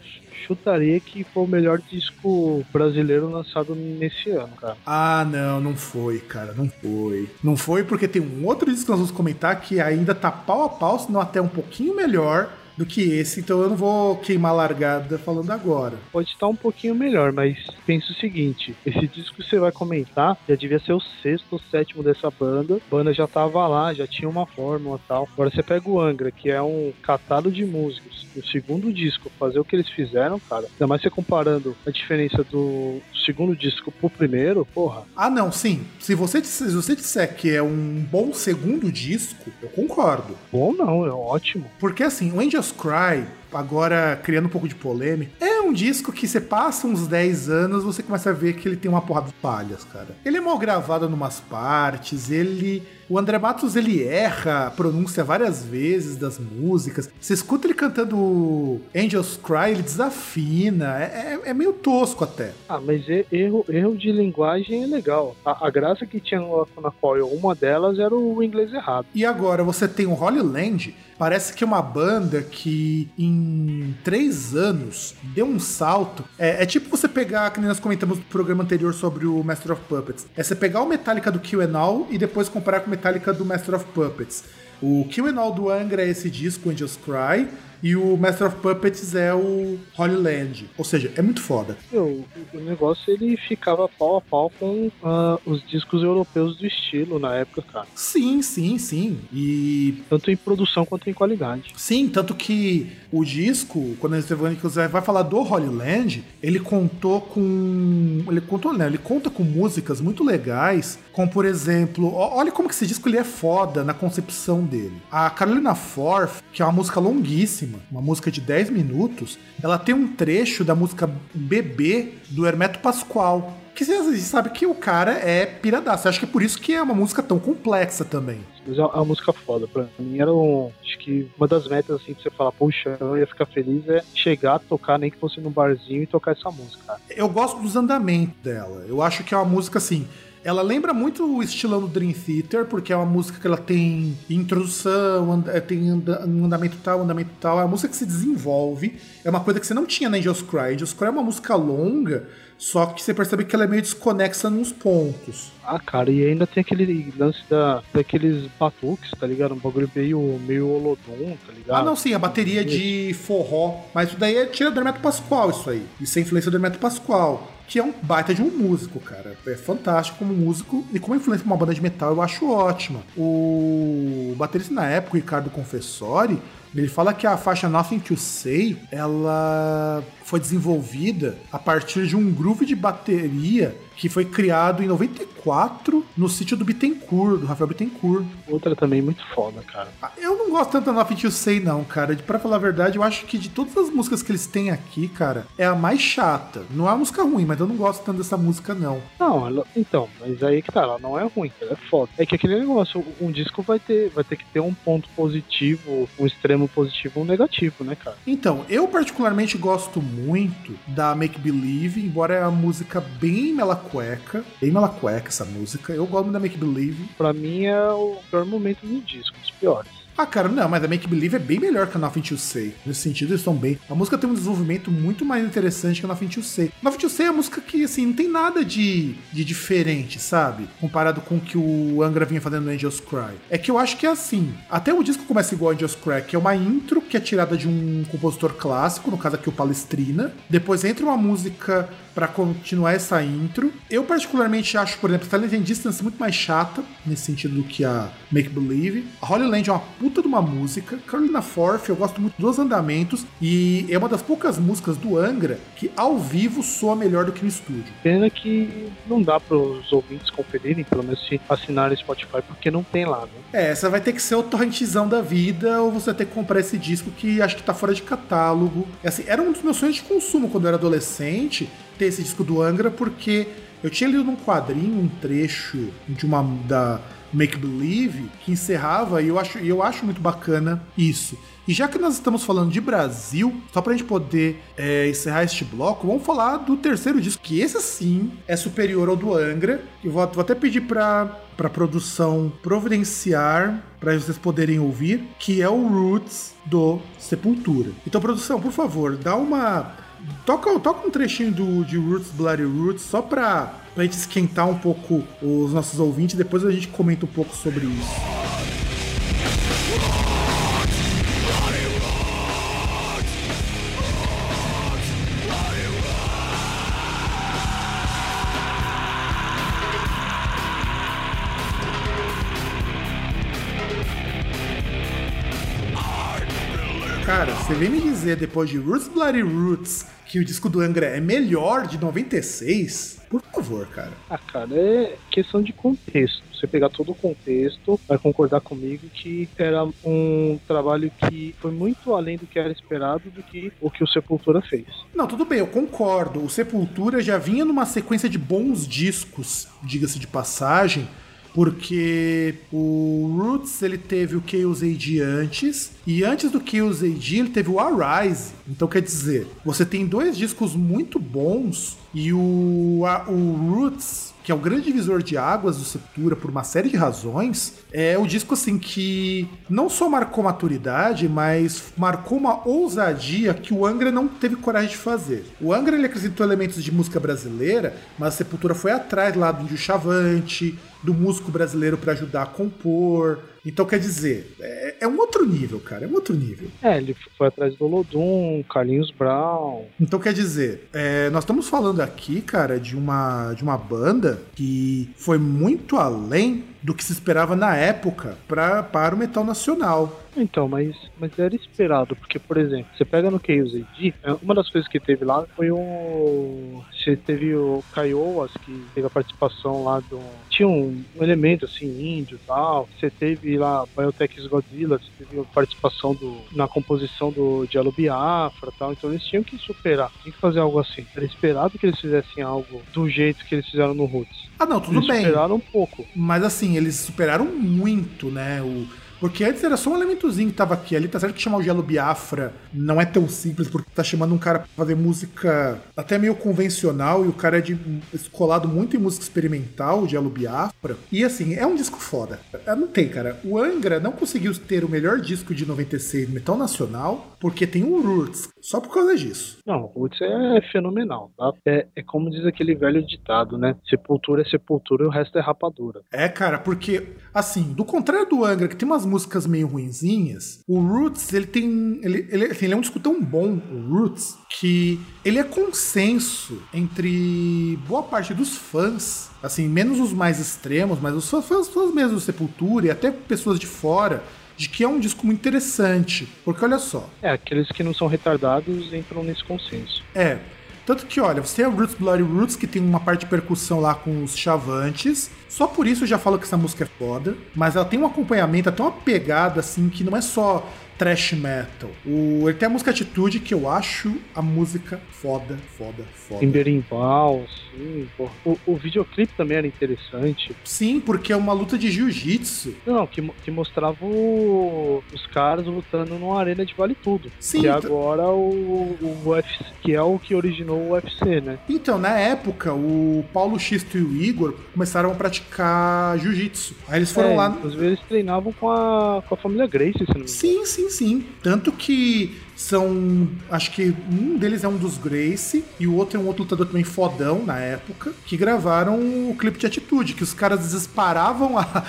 chutaria que foi o melhor disco brasileiro lançado nesse ano, cara. Ah, não, não foi, cara, não foi. Não foi porque tem um outro disco que nós vamos comentar que ainda tá pau a pau, se não até um pouquinho melhor, do que esse, então eu não vou queimar largada falando agora. Pode estar um pouquinho melhor, mas pensa o seguinte: esse disco que você vai comentar já devia ser o sexto ou sétimo dessa banda. A banda já tava lá, já tinha uma fórmula e tal. Agora você pega o Angra, que é um catado de músicos, o segundo disco, fazer o que eles fizeram, cara. Ainda mais você comparando a diferença do segundo disco pro primeiro, porra. Ah, não, sim. Se você, se você disser que é um bom segundo disco, eu concordo. Bom não, é ótimo. Porque assim, o Angels Cry agora criando um pouco de polêmica. É um disco que você passa uns 10 anos, você começa a ver que ele tem uma porrada de palhas, cara. Ele é mal gravado numas partes, ele o André Matos ele erra a pronúncia várias vezes das músicas. Você escuta ele cantando Angels Cry, ele desafina. É, é, é meio tosco até. Ah, mas erro, erro de linguagem é legal. A, a graça que tinha no Lacuna Coil, uma delas era o inglês errado. E agora você tem o Holy Land, parece que é uma banda que em três anos deu um salto. É, é tipo você pegar, que nós comentamos no programa anterior sobre o Master of Puppets. É você pegar o Metallica do Kill All e depois comparar com o Metallica do Master of Puppets. O Kill All do Angra é esse disco, Angels Cry, e o Master of Puppets é o Holy Land. Ou seja, é muito foda. o negócio ele ficava pau a pau com uh, os discos europeus do estilo na época, cara. Sim, sim, sim. E. Tanto em produção quanto em qualidade. Sim, tanto que o disco, quando a gente vai falar do Holy Land, ele contou com. Ele contou, né? Ele conta com músicas muito legais, como por exemplo, olha como que esse disco ele é foda na concepção dele. A Carolina Forth, que é uma música longuíssima uma música de 10 minutos, ela tem um trecho da música Bebê do Hermeto Pascoal. Que você sabe que o cara é piradaço. Acho que é por isso que é uma música tão complexa também. Mas é uma música foda. Pra mim era um. Acho que uma das metas, assim, pra você falar, poxa, eu ia ficar feliz é chegar, tocar, nem que fosse no barzinho e tocar essa música. Eu gosto dos andamentos dela. Eu acho que é uma música assim ela lembra muito o estilão do Dream Theater, porque é uma música que ela tem introdução, eh, tem um andamento tal, andamento tal. É uma música que se desenvolve. É uma coisa que você não tinha na Angels Cry. Angels Cry é uma música longa, só que você percebe que ela é meio desconexa nos pontos. Ah, cara, e ainda tem aquele lance da, daqueles batuques, tá ligado? Um bagulho meio, meio holodon, tá ligado? Ah, não, sim, a bateria de forró. Mas isso daí é tira do Hermeto Pascoal, isso aí. Isso é influência do Hermeto Pascoal que é um baita de um músico, cara. É fantástico como músico e como influência pra uma banda de metal eu acho ótima. O baterista na época, o Ricardo Confessori, ele fala que a faixa Nothing to Say, ela foi desenvolvida a partir de um groove de bateria que foi criado em 94 no sítio do Bittencourt, do Rafael Bittencourt. Outra também muito foda, cara. Ah, eu não gosto tanto da Nothing to Say, não, cara. Pra falar a verdade, eu acho que de todas as músicas que eles têm aqui, cara, é a mais chata. Não é uma música ruim, mas eu não gosto tanto dessa música, não. Não, ela, então, mas aí que tá, ela não é ruim, ela é foda. É que aquele negócio, um disco vai ter, vai ter que ter um ponto positivo, um extremo positivo e um negativo, né, cara? Então, eu particularmente gosto muito da Make Believe, embora é uma música bem melancólica cueca, bem mela cueca essa música. Eu gosto da Make Believe. Pra mim é o pior momento do disco, os piores. Ah, cara, não, mas a Make Believe é bem melhor que a Nothing to Say. Nesse sentido, eles estão bem. A música tem um desenvolvimento muito mais interessante que a Nothing to Say. Nothing to Say é uma música que, assim, não tem nada de, de diferente, sabe? Comparado com o que o Angra vinha fazendo no Angels Cry. É que eu acho que é assim. Até o disco começa igual Angels Cry, que é uma intro que é tirada de um compositor clássico, no caso aqui o Palestrina. Depois entra uma música para continuar essa intro. Eu particularmente acho, por exemplo, Silent Distance muito mais chata, nesse sentido do que a Make Believe. A Holy Land é uma puta de uma música. Carolina Forth, eu gosto muito dos andamentos e é uma das poucas músicas do Angra que ao vivo soa melhor do que no estúdio. Pena que não dá para os ouvintes conferirem, pelo menos se assinarem Spotify, porque não tem lá, né? É, essa vai ter que ser o torrentzão da vida ou você vai ter que comprar esse disco que acho que tá fora de catálogo. É assim, era um dos meus sonhos de consumo quando eu era adolescente ter esse disco do Angra porque eu tinha lido num quadrinho um trecho de uma da Make Believe que encerrava e eu acho, eu acho muito bacana isso. E já que nós estamos falando de Brasil, só pra gente poder é, encerrar este bloco, vamos falar do terceiro disco, que esse sim é superior ao do Angra. Eu vou, vou até pedir pra, pra produção providenciar para vocês poderem ouvir, que é o Roots do Sepultura. Então, produção, por favor, dá uma Toca, toca um trechinho do, de Roots, Bloody Roots, só pra, pra gente esquentar um pouco os nossos ouvintes, depois a gente comenta um pouco sobre isso. Você vem me dizer depois de Roots Bloody Roots que o disco do Angra é melhor de 96? Por favor, cara. Ah, cara, é questão de contexto. Você pegar todo o contexto, vai concordar comigo que era um trabalho que foi muito além do que era esperado do que o que o Sepultura fez. Não, tudo bem, eu concordo. O Sepultura já vinha numa sequência de bons discos, diga-se de passagem, porque o Roots ele teve o Chaos AD antes e antes do Chaos AD ele teve o Arise. Então quer dizer, você tem dois discos muito bons e o, a, o Roots que é o grande divisor de águas do Sepultura por uma série de razões, é o disco assim que não só marcou maturidade, mas marcou uma ousadia que o Angra não teve coragem de fazer. O Angra ele acrescentou elementos de música brasileira, mas a Sepultura foi atrás lá do Índio Chavante, do músico brasileiro para ajudar a compor. Então, quer dizer, é, é, um outro nível, cara. É um outro nível. É, ele foi atrás do Lodum, Carlinhos Brown. Então, quer dizer, é, nós estamos falando aqui, cara, de uma, de uma banda que foi muito além do que se esperava na época pra, para o metal nacional. Então, mas, mas era esperado, porque, por exemplo, você pega no Chaos AD, é, uma das coisas que teve lá foi o. Você teve o Kaiowas, que teve a participação lá do. Tinha um, um elemento assim, índio e tal. Você teve lá Biotech Godzilla, você teve a participação do, na composição do Diallo Biafra e tal. Então eles tinham que superar, tinham que fazer algo assim. Era esperado que eles fizessem algo do jeito que eles fizeram no Roots. Ah, não, tudo eles bem. Superaram um pouco. Mas assim, eles superaram muito, né? O, porque antes era só um elementozinho que tava aqui. Ali tá certo que chamar o Gelo Biafra não é tão simples, porque tá chamando um cara pra fazer música até meio convencional, e o cara é de escolado muito em música experimental, o Gelo Biafra. E assim, é um disco foda. Não tem, cara. O Angra não conseguiu ter o melhor disco de 96 metal nacional, porque tem o Roots, só por causa disso. Não, o Roots é fenomenal, tá? É, é como diz aquele velho ditado, né? Sepultura é sepultura e o resto é rapadura. É, cara, porque, assim, do contrário do Angra, que tem umas músicas meio ruinzinhas, o Roots, ele tem. Ele, ele, assim, ele é um disco tão bom, o Roots, que ele é consenso entre boa parte dos fãs, assim, menos os mais extremos, mas os fãs, fãs, fãs mesmo do Sepultura e até pessoas de fora, de que é um disco muito interessante. Porque olha só. É, aqueles que não são retardados entram nesse consenso. É. Tanto que, olha, você tem a Roots Bloody Roots, que tem uma parte de percussão lá com os chavantes. Só por isso eu já falo que essa música é foda. Mas ela tem um acompanhamento, até uma pegada, assim, que não é só thrash metal. O, ele tem a música Atitude, que eu acho a música foda, foda, foda. Em berimbau, sim. pô. O, o videoclipe também era interessante. Sim, porque é uma luta de jiu-jitsu. Não, que, que mostrava o- os caras lutando numa arena de vale tudo. Sim, Que t- agora o, o UFC, que é o que originou o UFC, né? Então, na época, o Paulo Xisto e o Igor começaram a praticar jiu-jitsu. Aí eles foram É, lá. Inclusive eles treinavam com a, com a família Grace, se não me engano. Sim, sim, sim. Tanto que são. Acho que um deles é um dos Grace e o outro é um outro lutador também fodão na época, que gravaram o clipe de atitude, que os caras disparavam a-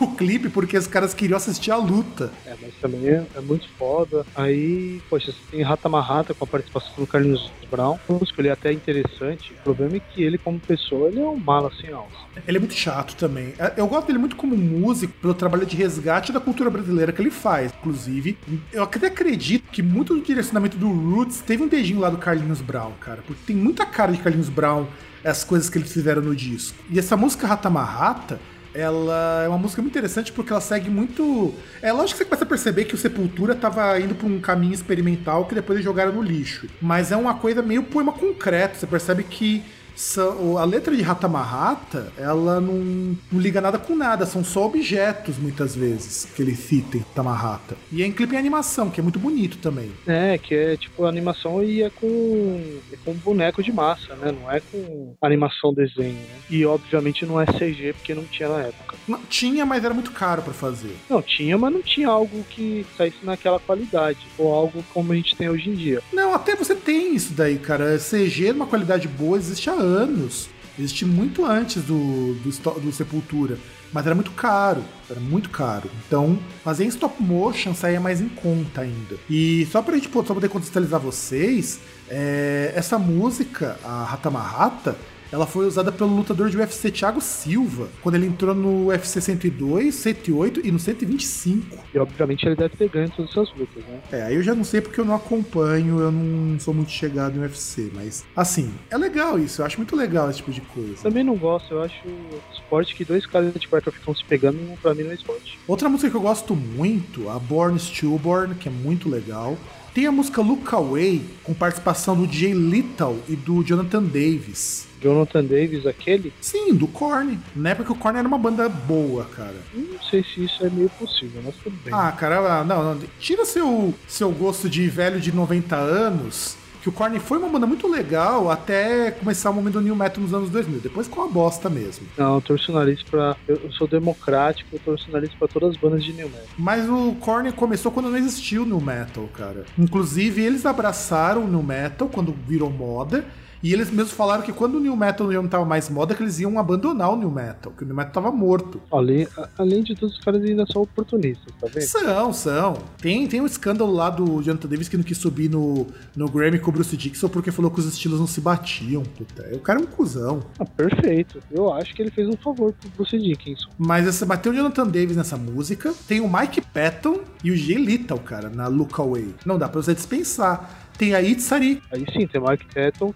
o clipe porque os caras queriam assistir a luta. É, mas também é, é muito foda. Aí, poxa, você tem Rata Marrata com a participação do Carlinhos Brown. O músico ele é até interessante. O problema é que ele, como pessoa, ele é um mala sem alça. Ele é muito chato também. É, Eu gosto dele muito como músico, pelo trabalho de resgate da cultura brasileira que ele faz. Inclusive, eu até acredito que muito do direcionamento do Roots teve um dedinho lá do Carlinhos Brown, cara. Porque tem muita cara de Carlinhos Brown as coisas que eles fizeram no disco. E essa música Rata Marrata, ela é uma música muito interessante porque ela segue muito. É lógico que você começa a perceber que o Sepultura tava indo pra um caminho experimental que depois eles jogaram no lixo. Mas é uma coisa meio poema concreto. Você percebe que são- a letra de Rata Marrata, ela não, não liga nada com nada, são só objetos muitas vezes que ele cita em Rata Marrata. E é em clipe em animação, que é muito bonito também. É, que é tipo animação e é com, é com boneco de massa, né? Não é com animação desenho, né? E obviamente não é CG porque não tinha na época. Não, tinha, mas era muito caro pra fazer. Não, tinha, mas não tinha algo que saísse naquela qualidade. Ou algo como a gente tem hoje em dia. Não, até você tem isso daí, cara. CG numa qualidade boa existe há anos. Existe muito antes do, do, do Sepultura. Mas era muito caro. Era muito caro. Então, fazer em stop motion saía mais em conta ainda. E só pra gente só poder contextualizar vocês, é, essa música, a Rata Marrata, ela foi usada pelo lutador de UFC Thiago Silva, quando ele entrou no UFC 102, 108 e no 125. E obviamente ele deve ter ganho todas essas lutas, né? É, aí eu já não sei porque eu não acompanho, eu não sou muito chegado em UFC, mas assim, é legal isso, eu acho muito legal esse tipo de coisa. Também não gosto, eu acho esporte que dois caras de quarta ficam se pegando, pra mim não é esporte. Outra música que eu gosto muito, a Born Stillborn, que é muito legal. Tem a música Look Away, com participação do Jay Little e do Jonathan Davis. Jonathan Davis, aquele? Sim, do Korn. Na época o Korn era uma banda boa, cara. Não sei se isso é meio possível, mas tudo bem. Ah, cara, não, não. Tira seu, seu gosto de velho de 90 anos que o Korn foi uma banda muito legal até começar o momento do New Metal nos anos 2000. Depois ficou uma bosta mesmo. Não, eu torço o nariz pra. Eu sou democrático, eu torço o nariz pra todas as bandas de New Metal. Mas o Korn começou quando não existiu o New Metal, cara. Inclusive, eles abraçaram o New Metal quando virou moda. E eles mesmos falaram que quando o New Metal não tava mais moda, que eles iam abandonar o New Metal, que o New Metal tava morto. Além, além de tudo, os caras ainda são oportunistas, tá vendo? São, são. Tem, tem um escândalo lá do Jonathan Davis que não quis subir no, no Grammy com o Bruce Dixon porque falou que os estilos não se batiam. Puta, o cara é um cuzão. Ah, perfeito. Eu acho que ele fez um favor pro Bruce Dickinson. Mas essa, mas tem o Jonathan Davis nessa música, tem o Mike Patton e o Jay Little, cara, na Look Away. Não dá pra você dispensar tem a Itzari. Aí sim, tem o Mike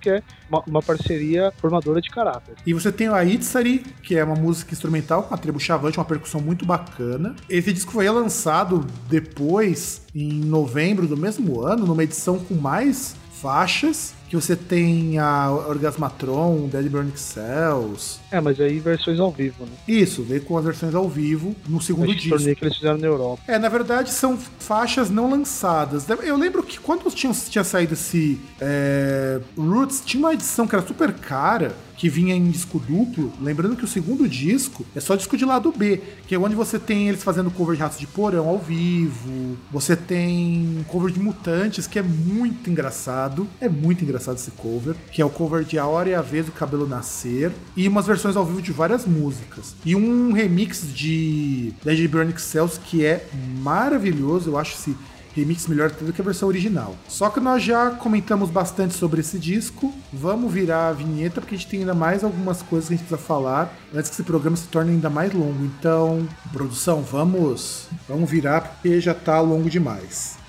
que é uma, uma, parceria formadora de caráter. E você tem a Itzari, que é uma música instrumental com a tribo chavante, uma percussão muito bacana. Esse disco foi lançado depois, em novembro do mesmo ano, numa edição com mais faixas que você tem a Orgasmatron, Dead Burning Cells. É, mas aí versões ao vivo, né? Isso, veio com as versões ao vivo no segundo disco. que eles fizeram na Europa. É, na verdade são faixas não lançadas. Eu lembro que quando tinha, tinha saído esse é, Roots, tinha uma edição que era super cara que vinha em disco duplo. Lembrando que o segundo disco é só disco de lado B, que é onde você tem eles fazendo cover de Ratos de Porão ao vivo. Você tem cover de Mutantes, que é muito engraçado. É muito engraçado esse cover, que é o cover de A Hora e a Vez do Cabelo Nascer. E umas versões ao vivo de várias músicas. E um remix de Dead Burning Cells que é maravilhoso. Eu acho esse remix melhor do que a versão original. Só que nós já comentamos bastante sobre esse disco. Vamos virar a vinheta porque a gente tem ainda mais algumas coisas que a gente precisa falar antes que esse programa se torne ainda mais longo. Então, produção, vamos, vamos virar porque já tá longo demais.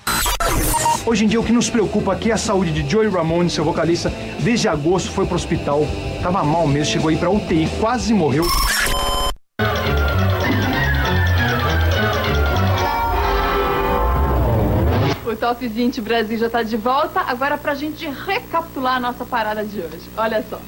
Hoje em dia o que nos preocupa aqui é a saúde de Joey Ramone, seu vocalista. Desde agosto foi pro hospital, tava mal mesmo, chegou aí pra UTI, quase morreu. O Top 20 Brasil já tá de volta. Agora pra gente recapitular a nossa parada de hoje. Olha só.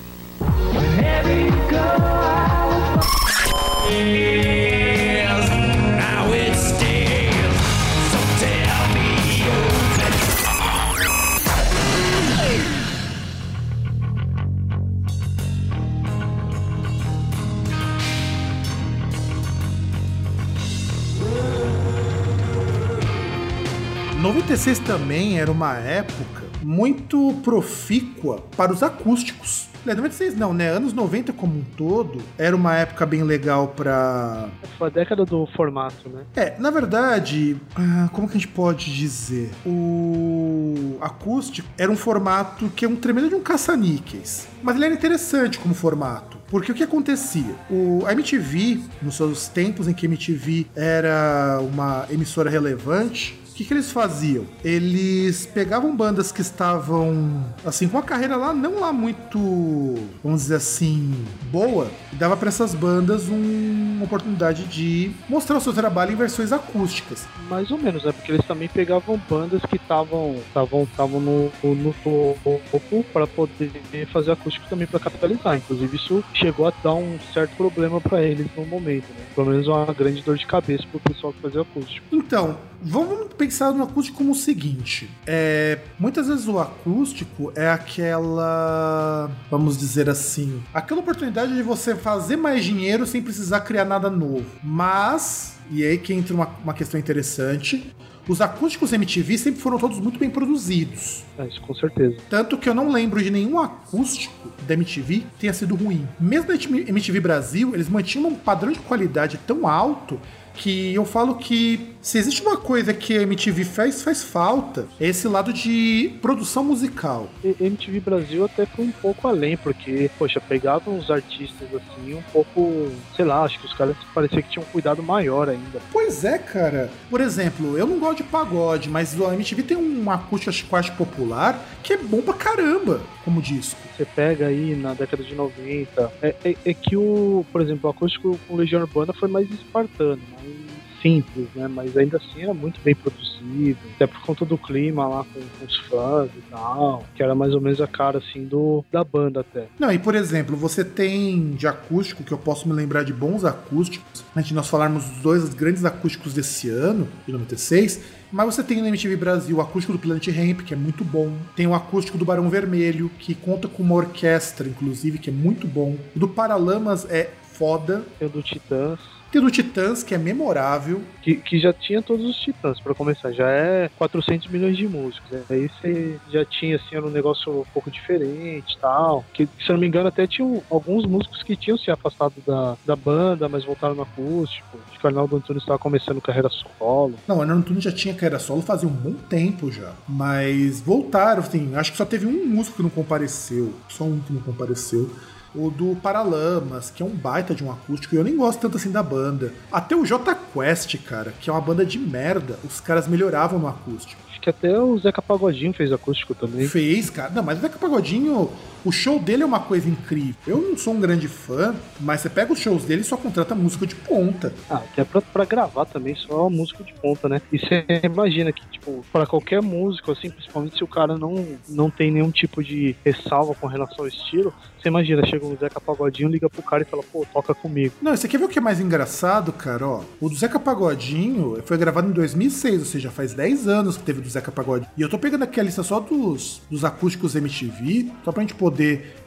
Noventa também era uma época muito profícua para os acústicos. 96 não, né? Anos 90 como um todo era uma época bem legal pra. Foi a década do formato, né? É, na verdade, ah, como que a gente pode dizer? O acústico era um formato que é um tremendo de um caça-níqueis. Mas ele era interessante como formato. Porque o que acontecia? O, a MTV, nos seus tempos em que a MTV era uma emissora relevante, que, que eles faziam? Eles pegavam bandas que estavam, assim, com a carreira lá, não lá muito, vamos dizer assim, boa, e dava para essas bandas um, uma oportunidade de mostrar o seu trabalho em versões acústicas. Mais ou menos, é porque eles também pegavam bandas que estavam estavam no, no topo para poder fazer acústico também para capitalizar. Inclusive, isso chegou a dar um certo problema para eles no momento, né? Pelo menos uma grande dor de cabeça pro pessoal que fazia acústico. Então, vamos pensar no acústico como o seguinte: é, muitas vezes o acústico é aquela, vamos dizer assim, aquela oportunidade de você fazer mais dinheiro sem precisar criar nada novo. Mas, e aí que entra uma, uma questão interessante. Os acústicos MTV sempre foram todos muito bem produzidos. É, isso com certeza. Tanto que eu não lembro de nenhum acústico da MTV que tenha sido ruim. Mesmo na MTV Brasil, eles mantinham um padrão de qualidade tão alto que eu falo que se existe uma coisa que a MTV faz, faz falta, é esse lado de produção musical. E MTV Brasil até foi um pouco além, porque, poxa, pegavam os artistas assim, um pouco, sei lá, acho que os caras parecia que tinham um cuidado maior ainda. Pois é, cara. Por exemplo, eu não gosto de pagode, mas a MTV tem uma acústica quase popular que é bom pra caramba como disco. Você pega aí na década de 90, é, é, é que o, por exemplo, o acústico com Legião Urbana foi mais espartano, mais simples, né? Mas ainda assim era muito bem produzido, até por conta do clima lá com, com, os fãs e tal, que era mais ou menos a cara assim do da banda até. Não, e por exemplo, você tem de acústico, que eu posso me lembrar de bons acústicos, antes de nós falarmos dos dois grandes acústicos desse ano, de 96, mas você tem no MTV Brasil o acústico do Planet Ramp, que é muito bom. Tem o acústico do Barão Vermelho, que conta com uma orquestra, inclusive, que é muito bom. O do Paralamas é foda. Tem o do Titãs. Tem do Titãs, que é memorável. Que, que já tinha todos os Titãs, para começar. Já é 400 milhões de músicos. Né? Aí você já tinha, assim, era um negócio um pouco diferente tal. Que, se eu não me engano, até tinham alguns músicos que tinham se afastado da, da banda, mas voltaram no acústico. Acho que o Arnaldo Antunes estava começando carreira solo. Não, o Arnaldo Antunes já tinha carreira solo fazia um bom tempo já. Mas voltaram, assim. Acho que só teve um músico que não compareceu. Só um que não compareceu o do Paralamas, que é um baita de um acústico, e eu nem gosto tanto assim da banda. Até o J Quest, cara, que é uma banda de merda, os caras melhoravam no acústico. Acho que até o Zeca Pagodinho fez acústico também. Fez, cara. Não, mas o Zeca Pagodinho, o show dele é uma coisa incrível. Eu não sou um grande fã, mas você pega os shows dele e só contrata música de ponta. Ah, até pra, pra gravar também, só música de ponta, né? E você imagina que, tipo, pra qualquer músico, assim, principalmente se o cara não, não tem nenhum tipo de ressalva com relação ao estilo, você imagina, chega um Zeca Pagodinho, liga pro cara e fala, pô, toca comigo. Não, você quer ver o que é mais engraçado, cara? Ó, o do Zeca Pagodinho foi gravado em 2006, ou seja, faz 10 anos que teve do Zeca Pagodinho. E eu tô pegando aqui a lista só dos, dos acústicos MTV, só pra gente poder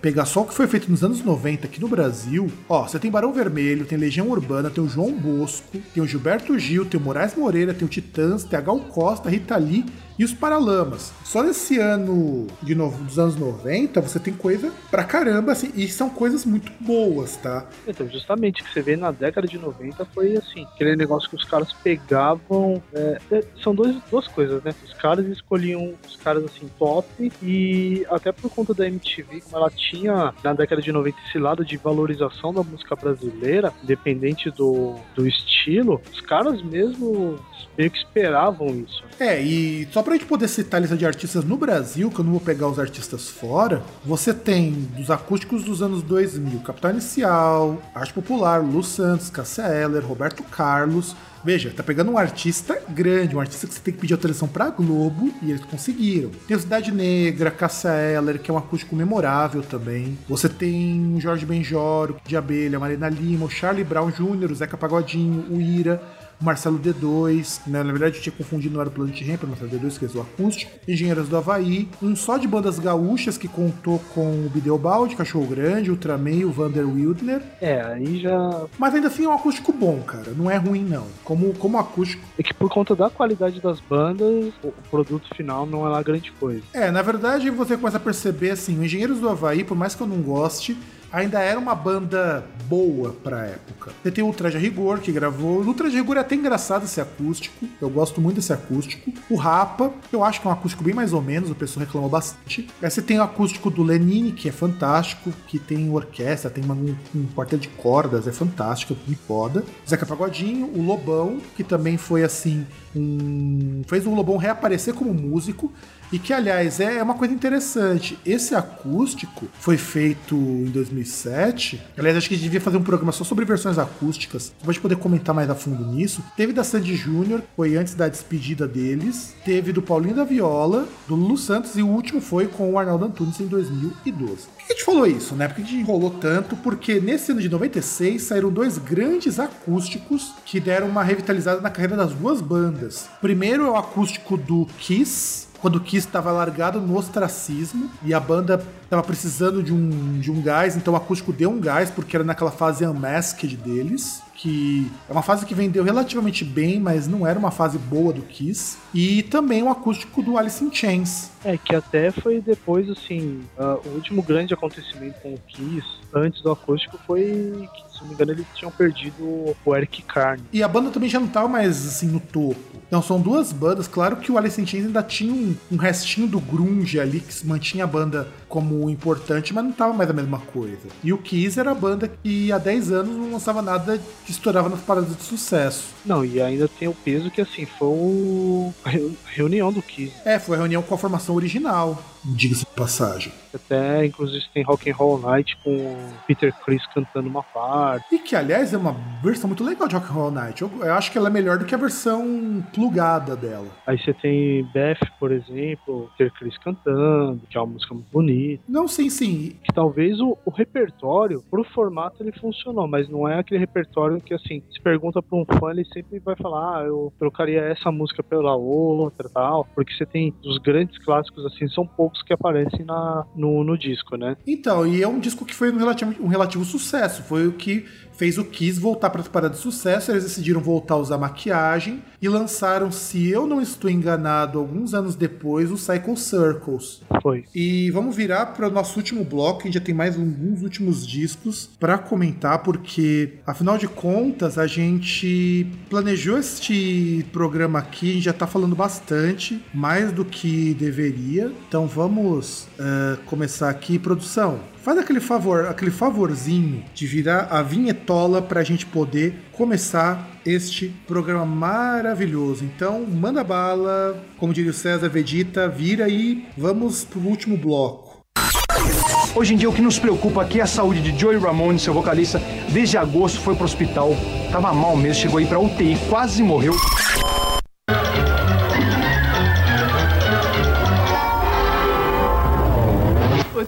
pegar só o que foi feito nos anos 90 aqui no Brasil, ó, você tem Barão Vermelho, tem Legião Urbana, tem o João Bosco, tem o Gilberto Gil, tem o Moraes Moreira, tem o Titãs, tem a Gal Costa, Rita Lee e os Paralamas. Só nesse ano de novo, dos anos 90, você tem coisa pra caramba, assim, e são coisas muito boas, tá? Então, justamente, o que você vê na década de 90 foi assim, aquele negócio que os caras pegavam. É, é, são dois, duas coisas, né? Os caras escolhiam os caras assim, top, e até por conta da MTV, como ela tinha na década de 90 esse lado de valorização da música brasileira, independente do, do estilo, os caras mesmo meio que esperavam isso. É, e só pra gente poder citar a lista de artistas no Brasil, que eu não vou pegar os artistas fora, você tem dos acústicos dos anos 2000, Capital Inicial, Arte Popular, Lu Santos, Cassia Eller, Roberto Carlos, Veja, tá pegando um artista grande, um artista que você tem que pedir autorização pra Globo e eles conseguiram. Tem o Cidade Negra, Cassia Eller, que é um acústico memorável também. Você tem o Jorge Benjoro, de Abelha, Marina Lima, o Charlie Brown Jr., o Zeca Pagodinho, o Ira. Marcelo D2, né? na verdade eu tinha confundido, não era o Planet Ramp, o Marcelo D2, que é o acústico, Engenheiros do Havaí, um só de bandas gaúchas que contou com o Bideobaldi, Cachorro Grande, Ultraman e o Vander Wildner. É, aí já... Mas ainda assim é um acústico bom, cara, não é ruim não, como, como acústico. É que por conta da qualidade das bandas, o produto final não é lá grande coisa. É, na verdade você começa a perceber assim, o Engenheiros do Havaí, por mais que eu não goste, ainda era uma banda boa pra época. Você tem o Ultra de Rigor, que gravou. O Ultra de Rigor é até engraçado esse acústico. Eu gosto muito desse acústico. O Rapa, eu acho que é um acústico bem mais ou menos, o pessoal reclamou bastante. Aí você tem o acústico do Lenine, que é fantástico, que tem orquestra, tem uma, um, um de cordas, é fantástico, é foda. Zeca Pagodinho, o Lobão, que também foi assim, um... fez o Lobão reaparecer como músico. E que, aliás, é uma coisa interessante. Esse acústico foi feito em 2007. Aliás, acho que a gente devia fazer um programa só sobre versões acústicas. Você pode poder comentar mais a fundo nisso. Teve da Sandy Júnior, foi antes da despedida deles. Teve do Paulinho da Viola, do Lulu Santos e o último foi com o Arnaldo Antunes em 2012. Por que a gente falou isso, né? Porque a gente enrolou tanto? Porque nesse ano de 96 saíram dois grandes acústicos que deram uma revitalizada na carreira das duas bandas. Primeiro é o acústico do Kiss, quando o Kiss estava largado no ostracismo e a banda estava precisando de um, de um gás, então o acústico deu um gás, porque era naquela fase unmasked deles, que é uma fase que vendeu relativamente bem, mas não era uma fase boa do Kiss. E também o acústico do Alice in Chains. É, que até foi depois, assim, uh, o último grande acontecimento com o Kiss, antes do acústico, foi se não me engano, eles tinham perdido o Eric Carne. E a banda também já não tava mais, assim, no topo. Então são duas bandas, claro que o Alice in Chains ainda tinha um, um restinho do grunge ali, que mantinha a banda como importante, mas não tava mais a mesma coisa. E o Kiss era a banda que há 10 anos não lançava nada que estourava nas paradas de sucesso. Não, e ainda tem o peso que, assim, foi o... a reunião do Kiss. É, foi a reunião com a formação original, diga-se de passagem. Até, inclusive, tem Rock and Roll Night com o Peter Chris cantando uma parte. E que, aliás, é uma versão muito legal de Rock and Roll Night. Eu, eu acho que ela é melhor do que a versão plugada dela. Aí você tem Beth, por exemplo, Peter Chris cantando, que é uma música muito bonita. Não, sim, sim. Que talvez o, o repertório, pro formato, ele funcionou, mas não é aquele repertório que, assim, se pergunta pra um fã, ele sempre vai falar, ah, eu trocaria essa música pela outra tal, porque você tem os grandes clássicos, assim, são poucos que aparecem na, no, no disco, né? Então, e é um disco que foi um relativo, um relativo sucesso. Foi o que fez o Kiss voltar para as paradas de sucesso. Eles decidiram voltar a usar maquiagem e lançaram, se eu não estou enganado, alguns anos depois, o Cycle Circles. Foi. E vamos virar para o nosso último bloco, gente já tem mais alguns últimos discos para comentar, porque afinal de contas a gente planejou este programa aqui, a gente já está falando bastante, mais do que deveria. Então vamos uh, começar aqui. Produção, Faz aquele favor, aquele favorzinho de virar a vinhetola para a gente poder começar este programa maravilhoso. Então, manda bala, como diria o César Vegeta, vira e vamos pro último bloco. Hoje em dia o que nos preocupa aqui é a saúde de Joey Ramone, seu vocalista. Desde agosto foi pro hospital, tava mal mesmo, chegou aí pra UTI, quase morreu.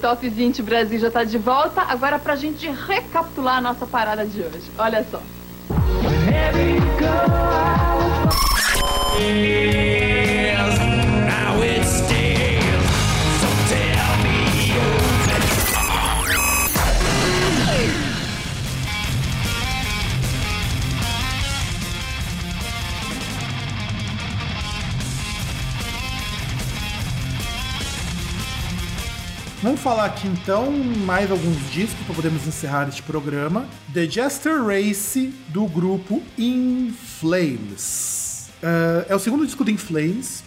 Top 20 Brasil já está de volta. Agora para a gente recapitular a nossa parada de hoje. Olha só. Vamos falar aqui então mais alguns discos para podermos encerrar este programa. The Jester Race do grupo In Flames. Uh, é o segundo disco do In Flames,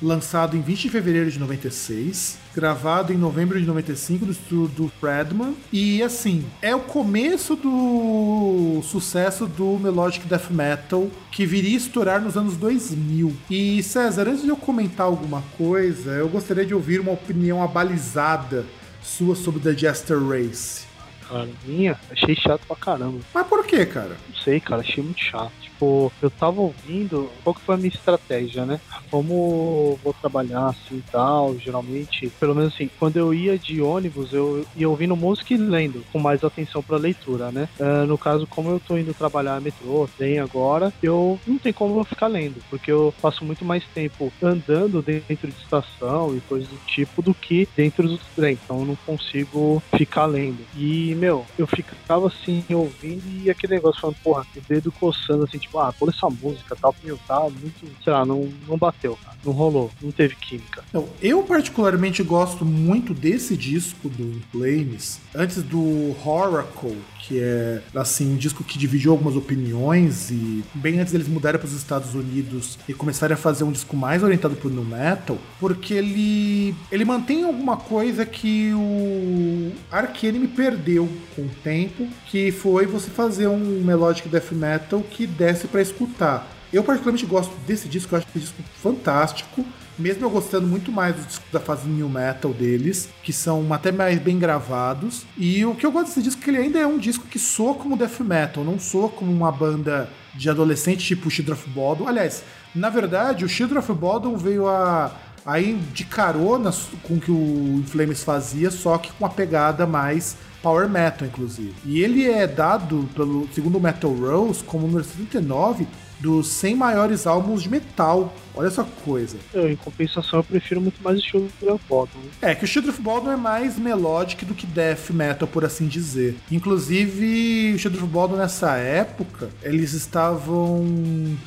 lançado em 20 de fevereiro de 96, gravado em novembro de 95 do estúdio do Fredman. E assim, é o começo do sucesso do Melodic Death Metal que viria a estourar nos anos 2000. E César, antes de eu comentar alguma coisa, eu gostaria de ouvir uma opinião abalizada sua sobre The Jester Race. Cara, minha, achei chato pra caramba. Mas por que, cara? Não sei, cara, achei muito chato tipo, eu tava ouvindo, qual que foi a minha estratégia, né? Como vou trabalhar assim e tal, geralmente, pelo menos assim, quando eu ia de ônibus, eu ia ouvindo música e lendo, com mais atenção pra leitura, né? Uh, no caso, como eu tô indo trabalhar metrô, trem agora, eu não tem como eu ficar lendo, porque eu passo muito mais tempo andando dentro de estação e coisas do tipo do que dentro do trem, então eu não consigo ficar lendo. E, meu, eu ficava assim, ouvindo e aquele negócio falando, porra, o dedo coçando assim, tipo, ah, toda essa música tal, meu, tá muito, sei lá, não, não bateu, cara. não rolou, não teve química. Então, eu particularmente gosto muito desse disco do Flames, antes do Horacle, que é assim um disco que dividiu algumas opiniões e bem antes deles mudarem para os Estados Unidos e começarem a fazer um disco mais orientado pro nu metal, porque ele ele mantém alguma coisa que o Ark Enemy perdeu com o tempo, que foi você fazer um melodic death metal que desse para escutar. Eu particularmente gosto desse disco, eu acho esse disco fantástico mesmo eu gostando muito mais dos discos da fase new metal deles, que são até mais bem gravados. E o que eu gosto desse disco é que ele ainda é um disco que soa como death metal, não soa como uma banda de adolescente tipo Children of Bodom. Aliás, na verdade, o Children of Bodom veio a aí de carona com o que o Flames fazia, só que com uma pegada mais power metal, inclusive. E ele é dado pelo segundo Metal Rose como número 39 dos 100 maiores álbuns de metal. Olha essa coisa. Eu, em compensação, eu prefiro muito mais o estilo do Bottom. É, que o Children of Bodom é mais melodic do que death metal, por assim dizer. Inclusive, o Children of Bodom nessa época, eles estavam,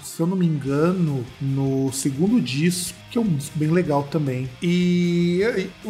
se eu não me engano, no segundo disco, que é um disco bem legal também. E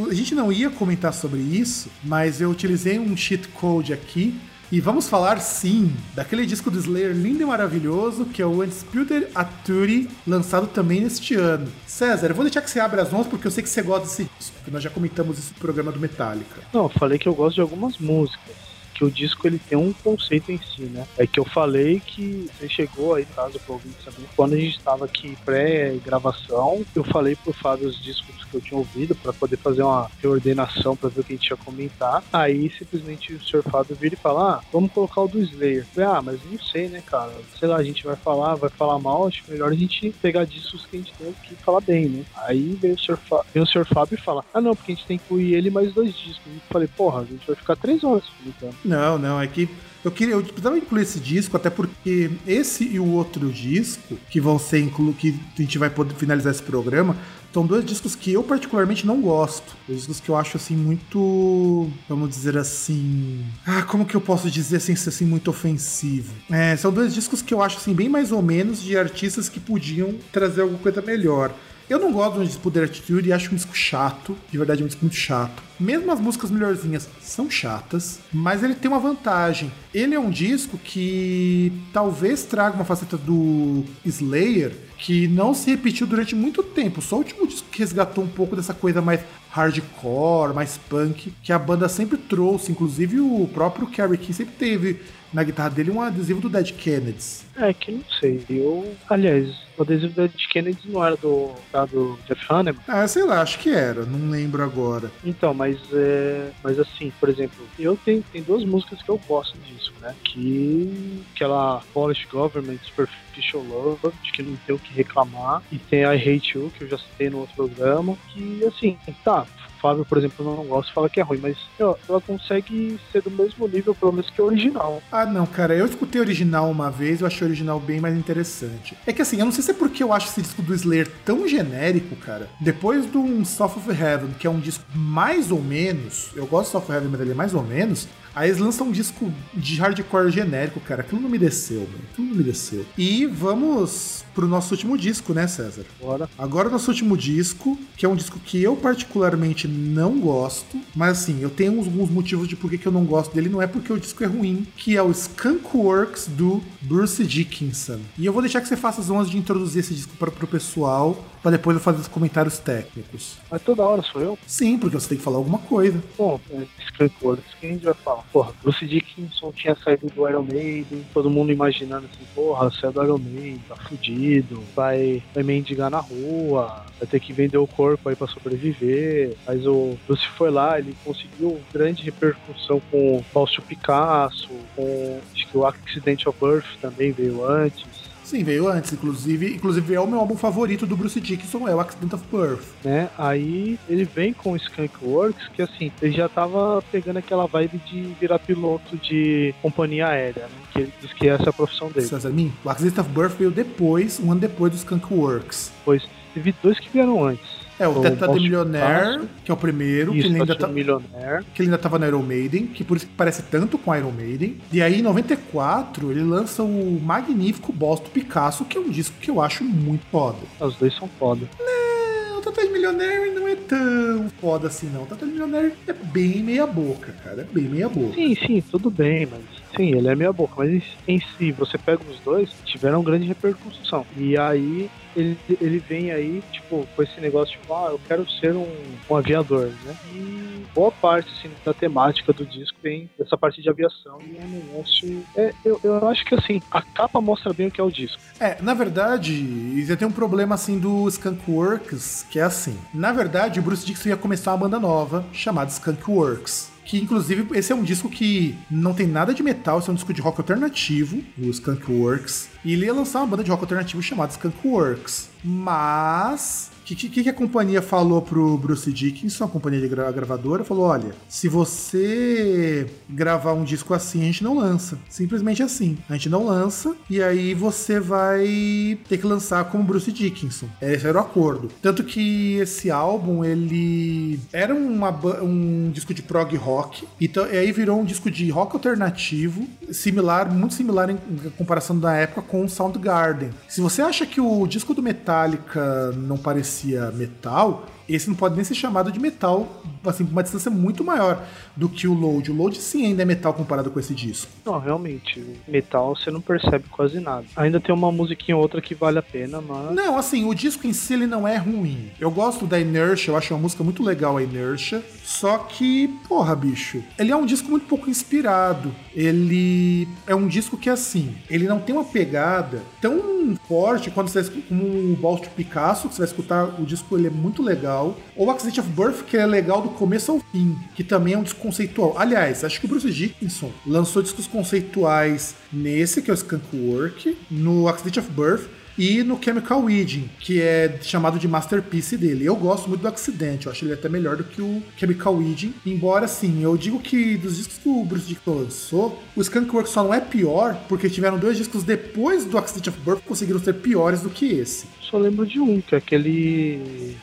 a gente não ia comentar sobre isso, mas eu utilizei um cheat code aqui e vamos falar sim daquele disco do Slayer lindo e maravilhoso que é o Undisputed Aturi, lançado também neste ano. César, eu vou deixar que você abra as mãos porque eu sei que você gosta desse disco, nós já comentamos isso no programa do Metallica. Não, eu falei que eu gosto de algumas músicas que o disco ele tem um conceito em si, né? É que eu falei que você chegou aí, caso para ouvir saber, quando a gente estava aqui pré-gravação, eu falei pro Fábio os discos que eu tinha ouvido para poder fazer uma reordenação para ver o que a gente ia comentar. Aí simplesmente o Sr. Fábio vira e fala: ah, vamos colocar o do Slayer. Falei, ah, mas não sei, né, cara? Sei lá, a gente vai falar, vai falar mal, acho melhor a gente pegar discos que a gente tem que falar bem, né? Aí veio o Sr. Fábio. Fábio e fala: ah, não, porque a gente tem que incluir ele mais dois discos. Eu falei, porra, a gente vai ficar três horas explicando. Não, não, é que eu queria, eu precisava incluir esse disco, até porque esse e o outro disco, que vão ser inclu que a gente vai poder finalizar esse programa, são dois discos que eu particularmente não gosto. Dois discos que eu acho assim muito, vamos dizer assim, ah, como que eu posso dizer sem ser assim muito ofensivo? É, são dois discos que eu acho assim bem mais ou menos de artistas que podiam trazer alguma coisa melhor. Eu não gosto um disco Poder Attitude e acho um disco chato. De verdade, é um disco muito chato. Mesmo as músicas melhorzinhas são chatas, mas ele tem uma vantagem. Ele é um disco que talvez traga uma faceta do Slayer que não se repetiu durante muito tempo. Só o último disco que resgatou um pouco dessa coisa mais hardcore, mais punk, que a banda sempre trouxe. Inclusive o próprio Kerry King sempre teve na guitarra dele um adesivo do Dead Kennedys. É, que não sei. Eu, aliás, o adesivo do Dead Kennedys não era do, tá, do Jeff Hanneman? Ah, sei lá, acho que era, não lembro agora. Então, mas é, mas assim, por exemplo, eu tenho tem duas músicas que eu gosto disso, né? Que aquela Polish Government Superficial Love, de que não tem o que reclamar, e tem I Hate You, que eu já citei no outro programa, que assim, tá, Fábio, por exemplo, não gosta, fala que é ruim, mas ó, ela consegue ser do mesmo nível, pelo menos que o original. Ah, não, cara, eu escutei original uma vez, eu achei o original bem mais interessante. É que assim, eu não sei se é porque eu acho esse disco do Slayer tão genérico, cara. Depois do um Soft of Heaven, que é um disco mais ou menos, eu gosto do Soft of Heaven, mas ele é mais ou menos, Aí eles lançam um disco de hardcore genérico, cara. Aquilo não me desceu, mano. Aquilo não me desceu. E vamos pro nosso último disco, né, César? Bora. Agora o nosso último disco, que é um disco que eu particularmente não gosto, mas assim, eu tenho alguns motivos de por que eu não gosto dele, não é porque o disco é ruim, que é o Skunk Works do Bruce Dickinson. E eu vou deixar que você faça as honras de introduzir esse disco para pro pessoal, para depois eu fazer os comentários técnicos. Mas toda hora sou eu? Sim, porque você tem que falar alguma coisa. Bom, é, Skunk Works, que a gente vai falar? Porra, Bruce Dickinson tinha saído do Iron Maiden, todo mundo imaginando assim, porra, saiu do Iron Maiden, tá fudido, vai, vai mendigar na rua, vai ter que vender o corpo aí pra sobreviver. Mas o Bruce foi lá, ele conseguiu grande repercussão com o Fausto Picasso, com acho que o Accident of Birth também veio antes. Sim, veio antes, inclusive. Inclusive é o meu álbum favorito do Bruce Dickinson, é o Accident of Birth. Né? Aí ele vem com o Skunk Works, que assim, ele já tava pegando aquela vibe de virar piloto de companhia aérea, né? Que ele diz que essa é a profissão dele. César, mim, o Accident of Birth veio depois, um ano depois do Skunk Works. Pois, teve dois que vieram antes. É, o O Teta de Fausto Millionaire, Picasso. que é o primeiro, que Isso, ele, ainda tá que ele ainda tava no Iron Maiden, que por isso que parece tanto com Iron Maiden. E aí, em 94, ele lança o magnífico Bosto Picasso, que é um disco que eu acho muito foda. Os dois são foda. Não, o Tata de Millionaire não é tão foda assim, não. O Tata de Millionaire é bem meia boca, cara. É bem meia boca. Sim, sim, tudo bem, mas sim, ele é meia boca, mas em si, você pega os dois, tiveram grande repercussão. E aí ele, ele vem aí, tipo, com esse negócio, tipo, ah, eu quero ser um, um aviador, né? E boa parte, assim, da temática do disco vem dessa parte de aviação e é um negócio. É, eu, eu acho que assim, a capa mostra bem o que é o disco. É, na verdade, você tem um problema assim do Skunk Works, que é assim. Na verdade, o Bruce Dixon ia começar uma banda nova chamada Skunk Works. Que inclusive esse é um disco que não tem nada de metal, esse é um disco de rock alternativo, o Skunk Works. E ele ia lançar uma banda de rock alternativo chamada Skunk Works. Mas que, que, que a companhia falou pro Bruce Dickinson, a companhia de gra gravadora, falou: olha, se você gravar um disco assim, a gente não lança. Simplesmente assim. A gente não lança e aí você vai ter que lançar como Bruce Dickinson. Esse era o acordo. Tanto que esse álbum, ele era uma, um disco de prog rock, então, e aí virou um disco de rock alternativo, similar, muito similar em, em comparação da época com o Soundgarden. Se você acha que o disco do Metallica não parecia metal, esse não pode nem ser chamado de metal, assim, uma distância muito maior do que o Load. O Load sim ainda é metal comparado com esse disco. Não, realmente, metal você não percebe quase nada. Ainda tem uma musiquinha ou outra que vale a pena, mas. Não, assim, o disco em si ele não é ruim. Eu gosto da Inertia, eu acho uma música muito legal a Inertia. Só que, porra, bicho, ele é um disco muito pouco inspirado. Ele é um disco que, assim, ele não tem uma pegada tão forte quando você como o Balto Picasso, que você vai escutar o disco, ele é muito legal. Ou o Accident of Birth, que é legal do começo ao fim, que também é um disco conceitual. Aliás, acho que o Bruce Dickinson lançou discos conceituais nesse, que é o Skunk Work, no Accident of Birth, e no Chemical Wedding, que é chamado de masterpiece dele. Eu gosto muito do Accidente, eu acho ele até melhor do que o Chemical Wedding, embora sim, eu digo que dos discos que o Bruce Dickinson lançou, o Skunkworks só não é pior porque tiveram dois discos depois do Accident of Birth que conseguiram ser piores do que esse. Só lembro de um, que é aquele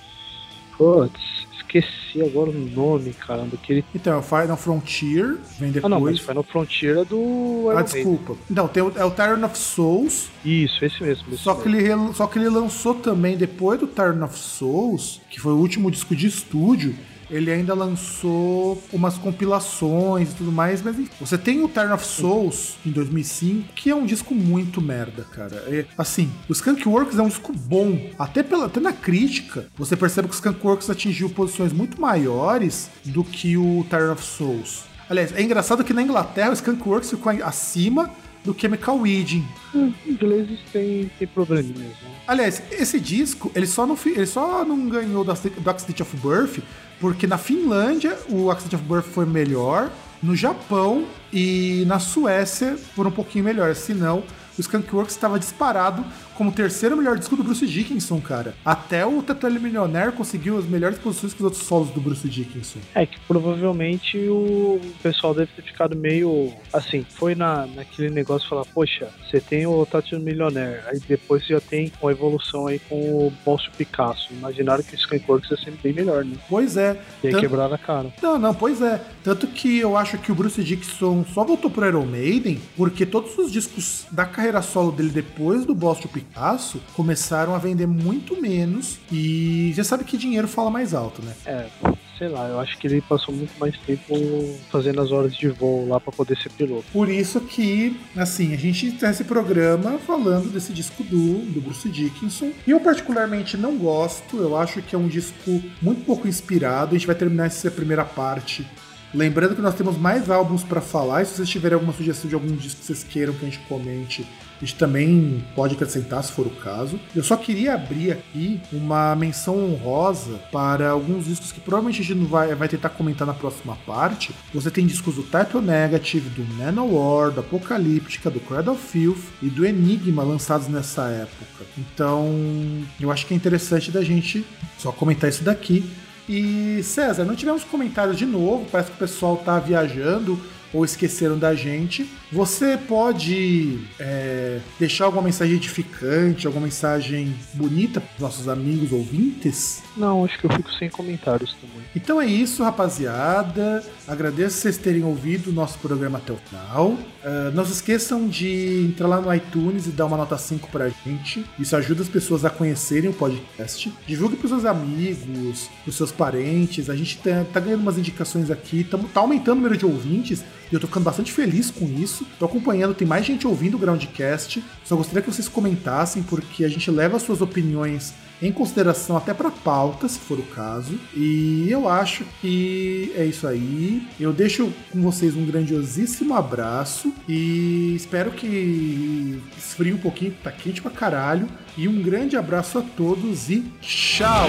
Putz, esqueci agora o nome, caramba. Que ele... Então, é o Final Frontier, vem depois. Ah, não, mas Final Frontier é do. ah, desculpa. Não, tem o, é o Tyrant of Souls. Isso, esse mesmo. Esse só, mesmo. Que ele, só que ele lançou também, depois do Tyrant of Souls, que foi o último disco de estúdio ele ainda lançou umas compilações e tudo mais, mas enfim. Você tem o Turn of Souls em 2005, que é um disco muito merda, cara. É, assim, o Skunkworks é um disco bom, até, pela, até na crítica, você percebe que o Skunkworks atingiu posições muito maiores do que o Turn of Souls. Aliás, é engraçado que na Inglaterra o Skunkworks ficou acima do Chemical Wedding. Hum, ingleses têm, têm probleminhas, né? Aliás, esse disco, ele só não, ele só não ganhou do, Accident of Birth porque na Finlândia o Accident of Birth foi melhor, no Japão e na Suécia foram um pouquinho melhores. Se não, o Skunkworks estava disparado como terceiro melhor disco do Bruce Dickinson, cara. Até o Tetralho Millionaire conseguiu as melhores posições que os outros solos do Bruce Dickinson. É que provavelmente o pessoal deve ter ficado meio assim, foi na, naquele negócio falar, poxa, você tem o Tetralho Millionaire, aí depois já tem uma evolução aí com o Bolso Picasso. Imaginaram que o Skunkworks ia ser bem melhor, né? Pois é. E aí Tanto... quebraram a cara. Não, não, pois é. Tanto que eu acho que o Bruce Dickinson só voltou pro Iron Maiden porque todos os discos da carreira solo dele depois do Boston Picasso Picasso começaram a vender muito menos e já sabe que dinheiro fala mais alto, né? É, sei lá, eu acho que ele passou muito mais tempo fazendo as horas de voo lá para poder ser piloto. Por isso que, assim, a gente tem esse programa falando desse disco do, do Bruce Dickinson. E eu particularmente não gosto, eu acho que é um disco muito pouco inspirado. A gente vai terminar essa primeira parte Lembrando que nós temos mais álbuns para falar, e se vocês tiverem alguma sugestão de algum disco que vocês queiram que a gente comente, a gente também pode acrescentar se for o caso. Eu só queria abrir aqui uma menção honrosa para alguns discos que provavelmente a gente não vai, vai tentar comentar na próxima parte. Você tem discos do Type Negative, do Manowar, do Apocalíptica, do Cradle of Filth e do Enigma lançados nessa época. Então, eu acho que é interessante da gente só comentar isso daqui. E César, não tivemos comentários de novo, parece que o pessoal tá viajando ou esqueceram da gente. Você pode é, deixar alguma mensagem edificante, alguma mensagem bonita para os nossos amigos ouvintes? Não, acho que eu fico sem comentários também. Então é isso, rapaziada. Agradeço vocês terem ouvido o nosso programa até o final. Uh, não se esqueçam de entrar lá no iTunes e dar uma nota 5 pra gente. Isso ajuda as pessoas a conhecerem o podcast. Divulgue pros seus amigos, pros seus parentes. A gente tá, tá ganhando umas indicações aqui. Tamo, tá aumentando o número de ouvintes. E eu tô ficando bastante feliz com isso. Tô acompanhando, tem mais gente ouvindo o Groundcast. Só gostaria que vocês comentassem, porque a gente leva as suas opiniões em consideração até para pauta, se for o caso. E eu acho que é isso aí. Eu deixo com vocês um grandiosíssimo abraço e espero que esfrie um pouquinho, tá quente pra caralho. E um grande abraço a todos e tchau!